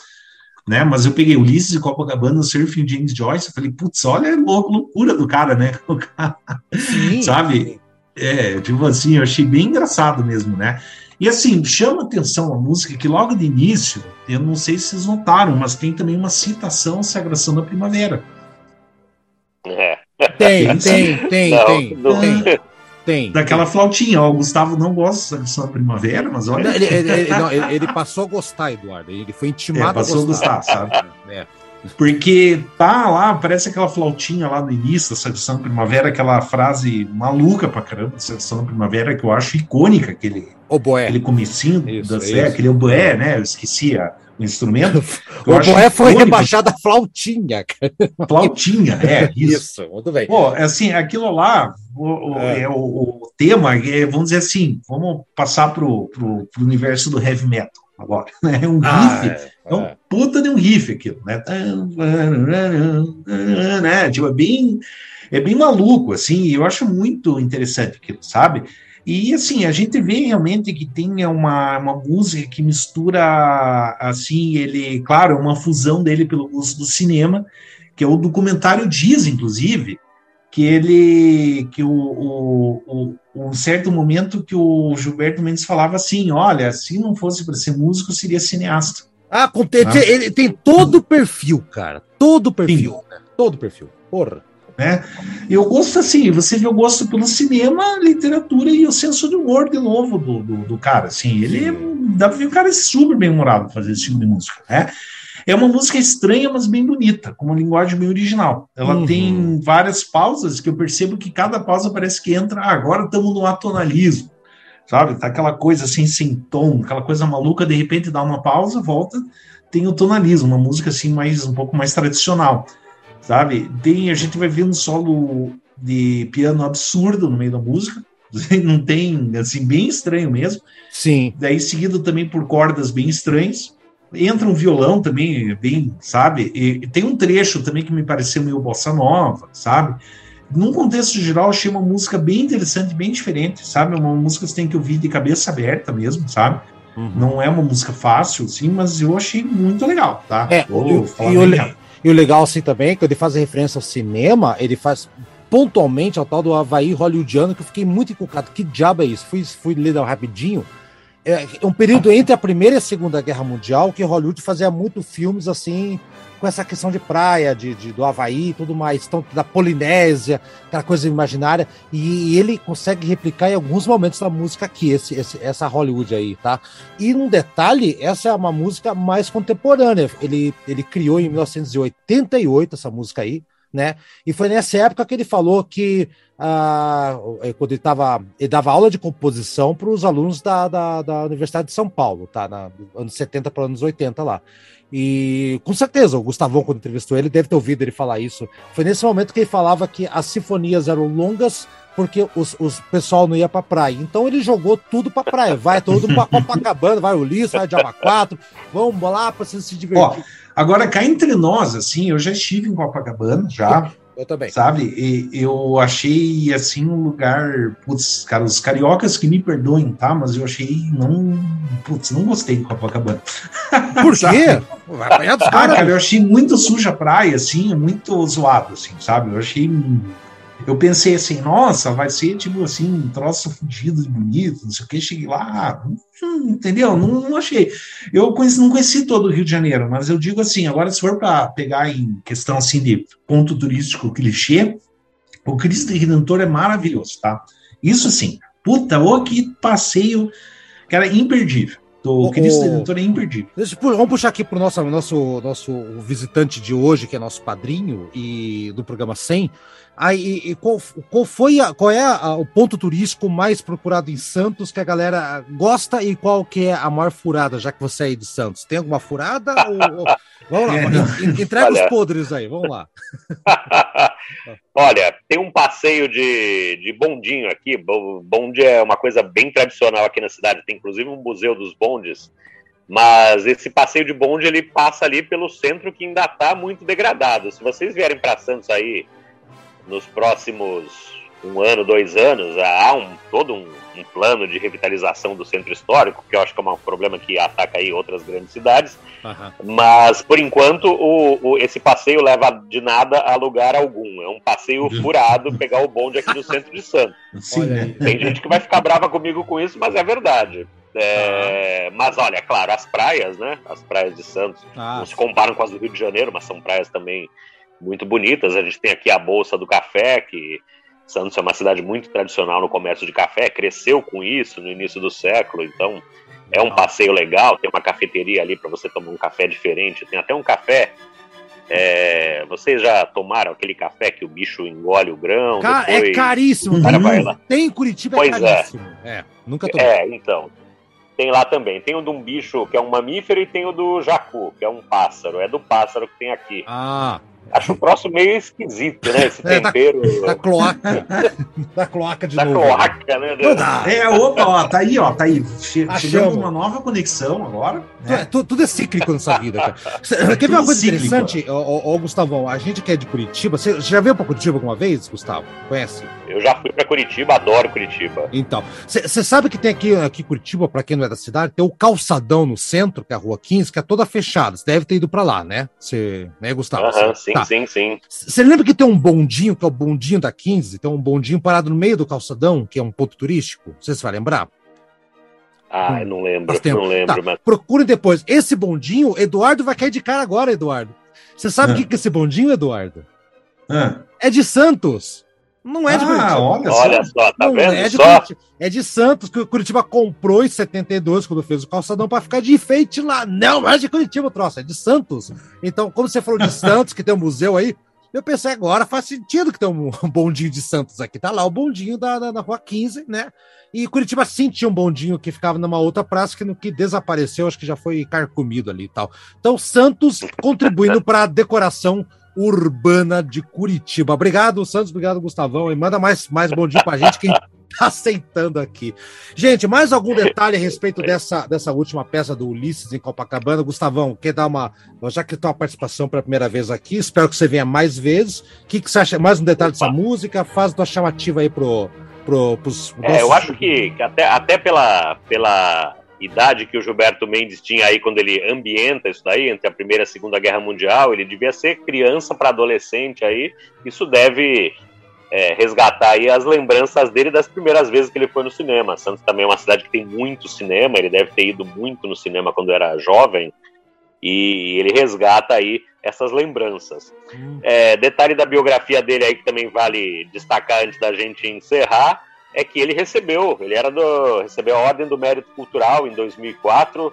Né? Mas eu peguei Ulisses e Copacabana, Surfing James Joyce, eu falei, putz, olha a lou- loucura do cara, né? Sim. sabe? É, tipo assim, eu achei bem engraçado mesmo, né? E assim, chama atenção a música que logo de início, eu não sei se vocês notaram, mas tem também uma citação à Sagração da Primavera. É. Tem, tem, tem, Não, tem, não- tem, tem. Daquela flautinha, ó, o Gustavo não gosta da Sagração da Primavera, mas olha. Ele, ele- ele- não, ele- passou a gostar, Eduardo. Ele foi intimado É, passou a gostar, sabe? É. Porque tá lá, parece aquela flautinha lá no início da Sagração da Primavera, aquela frase maluca pra caramba da Sagração da Primavera, que eu acho icônica, aquele, O boé. aquele comecinho, Isso, da, é, aquele oboé, né? Eu esqueci a- o instrumento. O acho boé foi icônico. rebaixado a flautinha. cara. Flautinha, é, isso. Isso, muito bem. Pô, assim, aquilo lá, o, o- É. é, o, o tema, é, vamos dizer assim, vamos passar pro, pro, pro universo do heavy metal agora, né? É um Ah, riff, é, é um é. puta de um riff aquilo, né? né? Tipo, é bem, é bem maluco, assim, e eu acho muito interessante aquilo, sabe? E assim, a gente vê realmente que tem uma, uma música que mistura, assim, ele, claro, é uma fusão dele pelo gosto do cinema, que é o documentário diz, inclusive, que ele, que o, o, o- um certo momento que o Gilberto Mendes falava assim, olha, se não fosse para ser músico, seria cineasta. Ah, com- tem- Ah. ele tem todo o perfil, cara. Todo o perfil. né? Todo o perfil. Porra. né? Eu gosto assim, você vê o gosto pelo cinema, literatura e o senso de humor de novo do, do, do cara, assim, ele dá pra ver o cara é super bem humorado pra fazer esse tipo de música, né? É uma música estranha, mas bem bonita, com uma linguagem bem original. Ela Uhum. tem várias pausas que eu percebo que cada pausa parece que entra, ah, agora estamos no atonalismo, sabe? Tá aquela coisa assim, sem tom, aquela coisa maluca, de repente dá uma pausa, volta, tem o tonalismo, uma música assim mais um pouco mais tradicional sabe? Tem, a gente vai ver um solo de piano absurdo no meio da música, não tem, assim, bem estranho mesmo. Sim. Daí seguido também por cordas bem estranhas. Entra um violão também, bem, sabe? E, e tem um trecho também que me pareceu meio bossa nova, sabe? Num contexto geral, achei uma música bem interessante, bem diferente, sabe? Uma música que você tem que ouvir de cabeça aberta mesmo, sabe? Uhum. Não é uma música fácil, sim, mas eu achei muito legal, tá? É, Vou e- falar e o le-. E o legal, assim, também, que ele faz referência ao cinema, ele faz pontualmente ao tal do Havaí hollywoodiano, que eu fiquei muito encucado. Que diabo é isso? Fui, fui ler rapidinho. É um período entre a Primeira e a Segunda Guerra Mundial que Hollywood fazia muito filmes assim, com essa questão de praia, de, de do Havaí e tudo mais, então, da Polinésia, aquela coisa imaginária, e, e, ele consegue replicar em alguns momentos da música aqui, esse, esse, essa Hollywood aí, tá? E um detalhe, essa é uma música mais contemporânea, ele, ele criou em 1988 essa música aí, né? E foi nessa época que ele falou que ah, quando ele, tava, ele dava aula de composição para os alunos da, da, da, Universidade de São Paulo, tá? Na, anos 70 para anos 80 lá. E com certeza, o Gustavão, quando entrevistou ele, deve ter ouvido ele falar isso. Foi nesse momento que ele falava que as sinfonias eram longas porque os, os pessoal não ia pra praia. Então ele jogou tudo pra praia. Vai todo pra Copacabana, vai o Ulisses, vai o Diaba 4, vamos lá pra se divertir. Ó, agora, cá entre nós, assim, eu já estive em Copacabana, já. Eu também. Sabe? E eu achei, assim, um lugar. Putz, cara, os cariocas que me perdoem, tá? Mas eu achei. Não. Putz, não gostei de Copacabana. Por quê? Vai apanhar dos ah, cara, eu achei muito suja a praia, assim, muito zoado, assim, sabe? Eu achei eu pensei assim, nossa, vai ser tipo assim, um troço fugido de bonito, não sei o que. Cheguei lá, hum, entendeu? Não, não, achei. Eu conheci, não conheci todo o Rio de Janeiro, mas eu digo assim, agora se for para pegar em questão assim de ponto turístico clichê, o Cristo Redentor é maravilhoso, tá? Isso sim, puta, o que passeio, cara, imperdível. O Cristo Redentor é imperdível. Deixa, vamos puxar aqui para o nosso, nosso, nosso visitante de hoje, que é nosso padrinho, e do programa 100. Aí, e qual, qual foi a, qual é a, o ponto turístico mais procurado em Santos que a galera gosta e qual que é a maior furada, já que você é aí de Santos? Tem alguma furada? ou, Vamos lá, é. entrega Olha... os podres aí, vamos lá. Olha, tem um passeio de, de bondinho aqui. Bonde é uma coisa bem tradicional aqui na cidade. Tem inclusive um museu dos bondes. Mas esse passeio de bonde ele passa ali pelo centro que ainda está muito degradado. Se vocês vierem para Santos aí nos próximos um ano, dois anos, há um, todo um, um, plano de revitalização do centro histórico, que eu acho que é um problema que ataca aí outras grandes cidades. Uhum. Mas, por enquanto, o, o, esse passeio leva de nada a lugar algum. É um passeio furado pegar o bonde aqui do centro de Santos. Sim, né? Tem gente que vai ficar brava comigo com isso, mas é verdade. É, uhum. Mas olha, é claro, as praias, né? As praias de Santos ah, não se comparam com as do Rio de Janeiro, mas são praias também muito bonitas. A gente tem aqui a Bolsa do Café, que Santos é uma cidade muito tradicional no comércio de café, cresceu com isso no início do século, então é um passeio legal. Tem uma cafeteria ali para você tomar um café diferente, tem até um café. É, vocês já tomaram aquele café que o bicho engole o grão? Ca depois... É caríssimo, tem, tem em Curitiba, é pois é caríssimo. É. é, nunca tomei. É, então. Tem lá também. Tem o de um bicho que é um mamífero e tem o do jacu, que é um pássaro. É do pássaro que tem aqui. Ah, Acho o próximo meio esquisito, né? Esse tempero. É, da, da, cloaca. da cloaca de da novo. Da cloaca, né? É, opa, ó, tá aí, ó, tá aí. Che chegamos uma nova conexão agora. Né? Tudo, tudo, é cíclico nessa vida, cara. Quer ver uma coisa cíclico. interessante, ô, ô, Gustavão? A gente que é de Curitiba, você já veio pra Curitiba alguma vez, Gustavo? Conhece? Eu já fui pra Curitiba, adoro Curitiba. Então, você sabe que tem aqui, aqui Curitiba, pra quem não é da cidade, tem o calçadão no centro, que é a Rua 15, que é toda fechada. Você deve ter ido pra lá, né? Você, né, Gustavo? Aham, sim, tá. Sim, sim. Você lembra que tem um bondinho, que é o bondinho da 15? Tem um bondinho parado no meio do calçadão, que é um ponto turístico? Você se vai lembrar? Ah, eu não lembro, não lembro. Tá. Mas... Procure depois. Esse bondinho, Eduardo vai cair de cara agora, Eduardo. Você sabe o ah. que, é esse bondinho, Eduardo? Ah. É de Santos. Não é de ah, Curitiba. Olha só, olha só tá não vendo é de só? É de Santos, que o Curitiba comprou em 72, quando fez o calçadão, para ficar de enfeite lá. Não, não é de Curitiba o troço, é de Santos. Então, como você falou de Santos, que tem um museu aí, eu pensei agora, faz sentido que tem um, bondinho de Santos aqui. Tá lá o bondinho da, da, da Rua 15, né? E Curitiba sim tinha um bondinho que ficava numa outra praça que, no, que desapareceu, acho que já foi carcomido ali e tal. Então, Santos contribuindo para a decoração urbana de Curitiba. Obrigado, Santos. Obrigado, Gustavão. E manda mais, mais bondinho pra gente. Quem tá aceitando aqui. Gente, mais algum detalhe a respeito dessa, dessa última peça do Ulisses em Copacabana? Gustavão, quer dar uma. Já que tem uma participação pela primeira vez aqui, espero que você venha mais vezes. O que, que você acha? Mais um detalhe dessa música? Faz tua chamativa aí pro. pro pros, é, eu acho que, que até, até pela, pela idade que o Gilberto Mendes tinha aí quando ele ambienta isso daí, entre a Primeira e a Segunda Guerra Mundial, ele devia ser criança para adolescente aí. Isso deve é, resgatar aí as lembranças dele das primeiras vezes que ele foi no cinema. Santos também é uma cidade que tem muito cinema, ele deve ter ido muito no cinema quando era jovem, e ele resgata aí essas lembranças. É, detalhe da biografia dele aí que também vale destacar antes da gente encerrar, é que ele recebeu, ele era do, recebeu a Ordem do Mérito Cultural em 2004,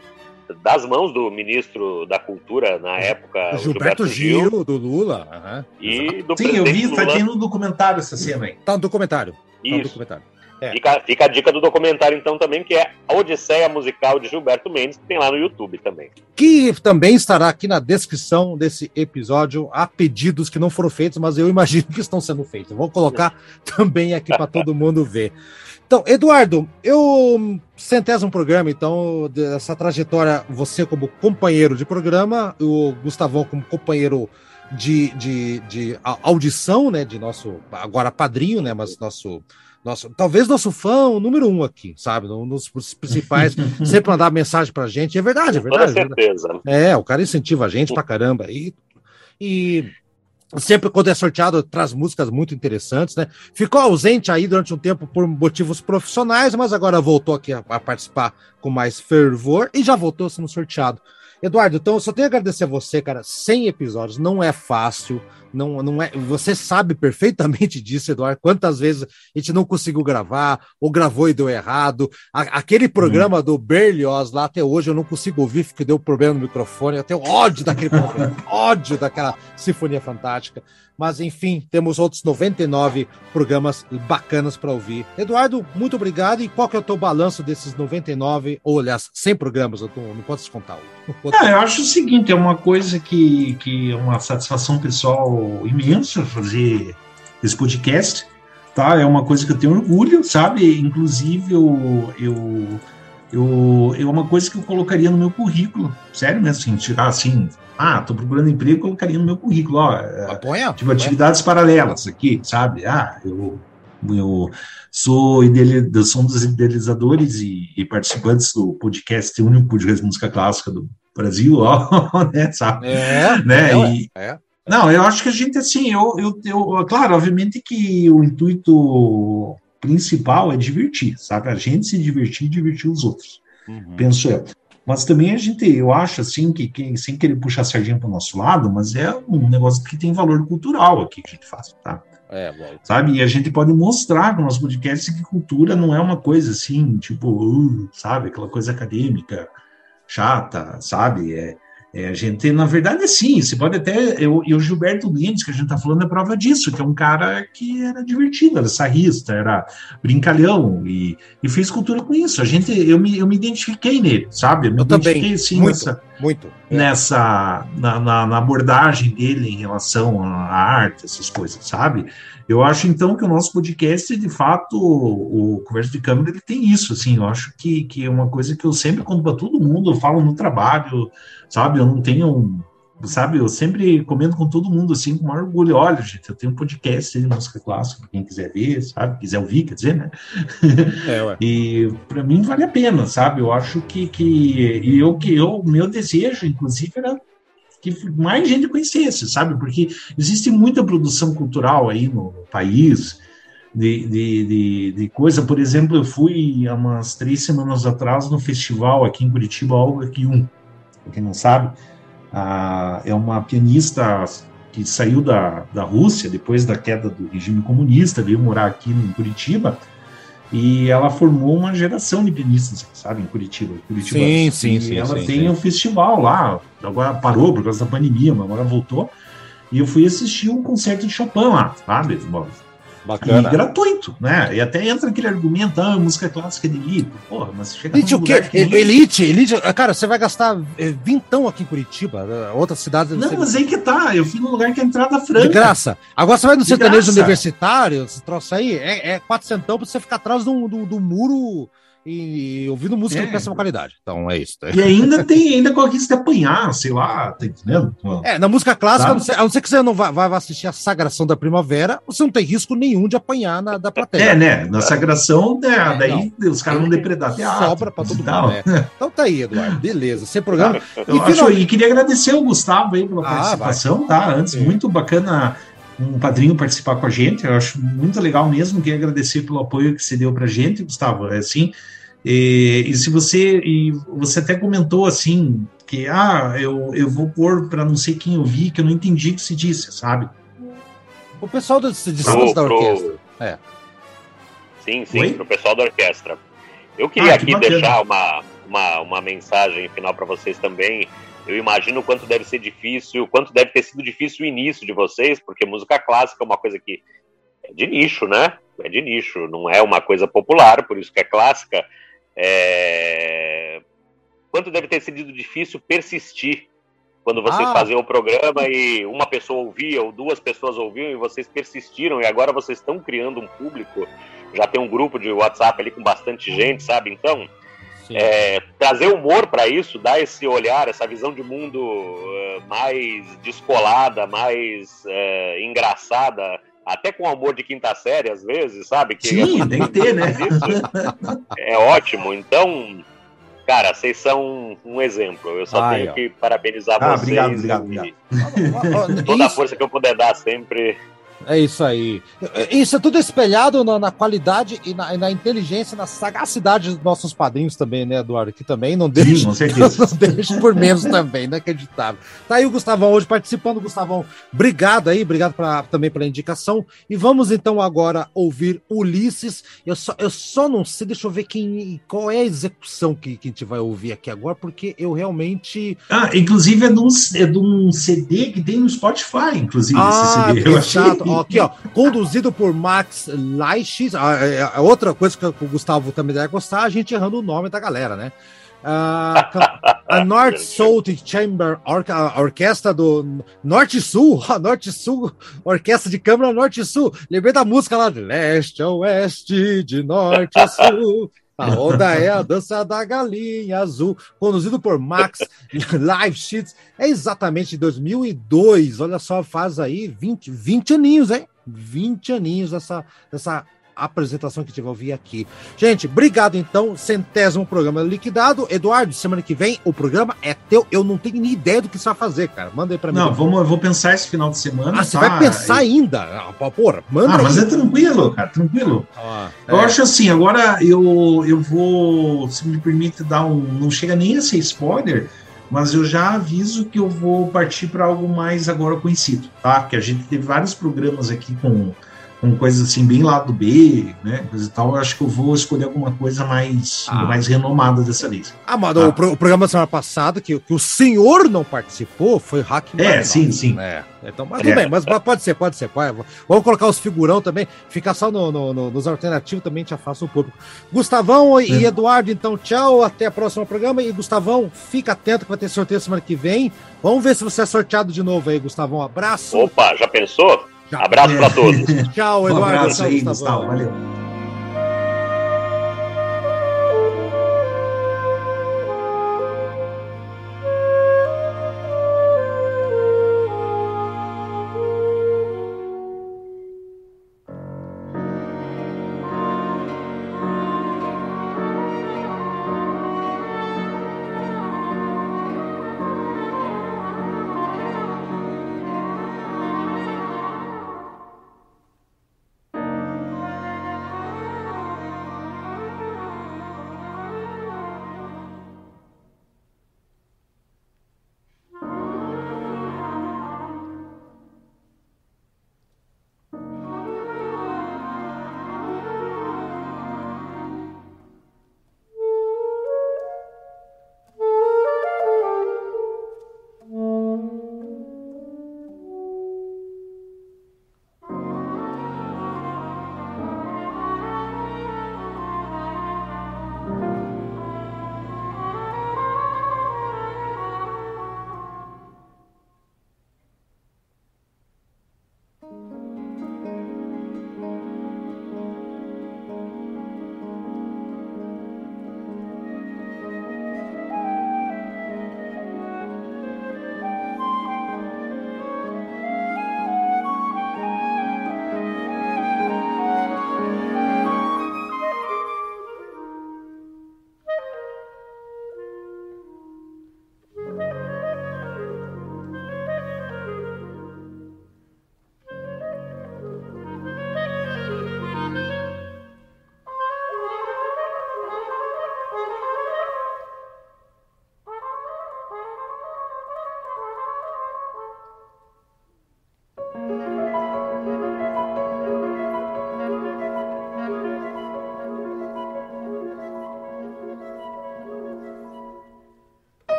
das mãos do ministro da Cultura na época, o Gilberto Gil, do Lula. aham. e do Sim, eu vi, tá Lula. aqui no documentário essa cena aí. Tá no documentário. Tá no Isso. documentário. É. Fica, fica a dica do documentário, então, também, que é a Odisseia Musical de Gilberto Mendes, que tem lá no YouTube também. Que também estará aqui na descrição desse episódio. Há pedidos que não foram feitos, mas eu imagino que estão sendo feitos. Vou colocar também aqui para todo mundo ver. Então, Eduardo, eu centésimo programa, então, dessa trajetória, você como companheiro de programa, o Gustavão como companheiro de, de, de audição, né? De nosso, agora padrinho, né? Mas nosso. Nosso, talvez nosso fã o número um aqui, sabe? Um dos principais, sempre mandar mensagem pra gente. É verdade, é Com verdade. é verdade. certeza. É, o cara incentiva a gente pra caramba. E, e sempre quando é sorteado, traz músicas muito interessantes, né? Ficou ausente aí durante um tempo por motivos profissionais, mas agora voltou aqui a, a participar com mais fervor e já voltou sendo sorteado. Eduardo, então eu só tenho a agradecer a você, cara. 100 episódios não é fácil, não, não é. Você sabe perfeitamente disso, Eduardo. Quantas vezes a gente não conseguiu gravar, ou gravou e deu errado. A- aquele programa do Berlioz lá até hoje eu não consigo ouvir, porque deu problema no microfone. Eu tenho ódio daquele programa, ódio daquela Sinfonia Fantástica. Mas enfim, temos outros 99 programas bacanas para ouvir. Eduardo, muito obrigado. E qual que é o teu balanço desses 99, ou aliás, 100 programas? Eu não, não posso descontar. o- o- Ah, eu acho o seguinte, é uma coisa que, que é uma satisfação pessoal imensa fazer esse podcast, tá? É uma coisa que eu tenho orgulho, sabe? Inclusive, eu, eu, eu, é uma coisa que eu colocaria no meu currículo, sério mesmo, assim, tirar assim, ah, tô procurando emprego, colocaria no meu currículo, ó, Apoia? tipo, atividades paralelas aqui, sabe? Ah, eu, eu sou, ideali- eu sou um dos idealizadores e, e participantes do podcast, o único podcast de música clássica do Brasil, ó, né, sabe? É, Né, é, e- é. Não, eu acho que a gente, assim, eu, eu, eu, claro, obviamente que o intuito principal é divertir, sabe? A gente se divertir e divertir os outros Uhum. penso eu. Mas também a gente, eu acho assim, que, que sem querer puxar a sardinha para o nosso lado, mas é um negócio que tem valor cultural aqui que a gente faz, tá? É. Sabe? E a gente pode mostrar com o nosso podcast que cultura não é uma coisa assim, tipo, uh, sabe? Aquela coisa acadêmica, chata, sabe? É, é, a gente, na verdade, é sim. Você pode até. Eu, e o Gilberto Mendes, que a gente está falando, é prova disso, que é um cara que era divertido, era sarrista, era brincalhão e, e fez cultura com isso. A gente, eu me, eu me identifiquei nele, sabe? Eu me Eu também, identifiquei sim muito. nessa, Muito. É. nessa na, na- na abordagem dele em relação à arte, essas coisas, sabe? Eu acho então que o nosso podcast, de fato, o, o Conversa de Câmara, ele tem isso, assim, eu acho que, que é uma coisa que eu sempre conto para todo mundo, eu falo no trabalho, sabe? Eu não tenho, sabe? Eu sempre comento com todo mundo, assim, com o maior orgulho. Olha, gente, eu tenho um podcast de música clássica, quem quiser ver, sabe? Quiser ouvir, quer dizer, né? É, ué. E para mim vale a pena, sabe? Eu acho que, que e eu que eu meu desejo, inclusive, era que mais gente conhecesse, sabe? Porque existe muita produção cultural aí no país de, de, de, de coisa. Por exemplo, eu fui há umas três semanas atrás no festival aqui em Curitiba, Olga Kyun. Pra quem não sabe, é uma pianista que saiu da, da Rússia depois da queda do regime comunista, veio morar aqui em Curitiba e ela formou uma geração de pianistas, sabe, em Curitiba. Curitiba Sim, sim, e sim, Ela sim, tem sim. um festival lá, agora parou por causa da pandemia, mas agora voltou. E eu fui assistir um concerto de Chopin lá, sabe? Bacana. E gratuito, né? E até entra aquele argumento, ah, música clássica é de elite. Porra, mas chega Elite o quê? lugar que Elite, elite. Cara, você vai gastar é, vintão aqui em Curitiba, né? outras cidades. Não, mas aí que tá, eu fui num lugar que é entrada De franca. graça. Agora você vai no De sertanejo graça. universitário, esse troço aí, é, é quatrocentão pra você ficar atrás do, do, do muro e, ouvindo música É. de péssima qualidade. Então é isso. E ainda tem, ainda com a risco de apanhar, sei lá, tá entendendo? É, na música clássica, Tá. a não ser, a não ser que você não vá, vá assistir a Sagração da Primavera, você não tem risco nenhum de apanhar na, da plateia. É, né? Na sagração, né, É, daí os caras não depredar teatro. Sobra pra todo e tal. mundo. né? Então tá aí, Eduardo. Beleza. Sem programa. Eu E acho, finalmente- e queria agradecer ao Gustavo aí pela Ah, participação, tá? Antes, Sim. muito bacana um padrinho participar com a gente. Eu acho muito legal mesmo. Queria agradecer pelo apoio que você deu para a gente, Gustavo. É assim. E, e, se você e você até comentou assim que ah eu, eu vou pôr para não sei quem ouvir que eu não entendi o que se disse, sabe? O pessoal do, de pro, da orquestra. Pro... É. Sim, sim, para o pessoal da orquestra. Eu queria ah, que aqui deixar uma, uma, uma mensagem final para vocês também. Eu imagino o quanto deve ser difícil, quanto deve ter sido difícil o início de vocês, porque música clássica é uma coisa que é de nicho, né? É de nicho, não é uma coisa popular, por isso que é clássica. É... Quanto deve ter sido difícil persistir quando vocês ah. faziam o programa e uma pessoa ouvia ou duas pessoas ouviam e vocês persistiram e agora vocês estão criando um público, já tem um grupo de WhatsApp ali com bastante gente, sabe? Então, é, trazer humor para isso, dar esse olhar, essa visão de mundo uh, mais descolada, mais uh, engraçada, até com amor de quinta série às vezes, sabe? Que Sim, tem que ter, né? é ótimo. Então, cara, vocês são um exemplo. Eu só Ai, tenho ó. que parabenizar ah, vocês. Obrigado, obrigado, obrigado. Toda a força que eu puder dar sempre é isso aí. Isso é tudo espelhado na, na qualidade e na, na, inteligência, na sagacidade dos nossos padrinhos também, né, Eduardo? Que também não deixa, não deixa por menos também, inacreditável. Tá aí o Gustavão hoje participando. Gustavão, obrigado aí, obrigado pra, também pela indicação. E vamos então agora ouvir Ulisses. Eu só, eu só não sei, deixa eu ver quem, qual é a execução que, que a gente vai ouvir aqui agora, porque eu realmente. Ah, inclusive é de um, é de um CD que tem no Spotify, inclusive, ah, esse CD. Eu achei aqui, ó, conduzido por Max Leichis. A, ah, é outra coisa que o Gustavo também deve gostar, a gente errando o nome da galera, né? Uh, a North South Chamber a Orquestra do Norte Sul, a Norte Sul, Orquestra de Câmara Norte Sul. Lembrei da música lá de Leste a Oeste, de Norte a Sul. A onda é a dança da galinha azul, conduzido por Max Live Sheets. É exatamente de 2002. Olha só, faz aí 20, 20 aninhos, hein? 20 aninhos dessa, dessa apresentação que tive a ouvir aqui. Gente, obrigado então. Centésimo programa liquidado. Eduardo, semana que vem o programa é teu. Eu não tenho nem ideia do que você vai fazer, cara. Manda aí pra mim. Não, vamos, eu vou pensar esse final de semana. Ah, você vai pensar e... ainda? Ah, porra, manda. Ah, mas é tranquilo, cara, tranquilo. Ah, é. Eu acho assim, agora eu, eu vou, se me permite dar um. Não chega nem a ser spoiler mas eu já aviso que eu vou partir para algo mais agora conhecido, tá? Que a gente teve vários programas aqui com com coisas assim bem lado B, né, coisa e tal, eu acho que eu vou escolher alguma coisa mais, ah. mais renomada dessa vez. Ah, mas tá? o, pro, o, programa da semana passada, que, que o senhor não participou, foi Hack É, sim, sim. É, então, mas tudo é. bem, mas pode ser, pode ser. Pode, vamos colocar os figurão também, ficar só no, no, no, nos alternativos também te afasta um pouco. Gustavão e, é. Eduardo, então, tchau, até o próximo programa. E Gustavão, fica atento que vai ter sorteio semana que vem. Vamos ver se você é sorteado de novo aí, Gustavão. Um abraço. Opa, já pensou? Abraço para todos. Tchau, Eduardo. Um abraço aí, Gustavo. Valeu.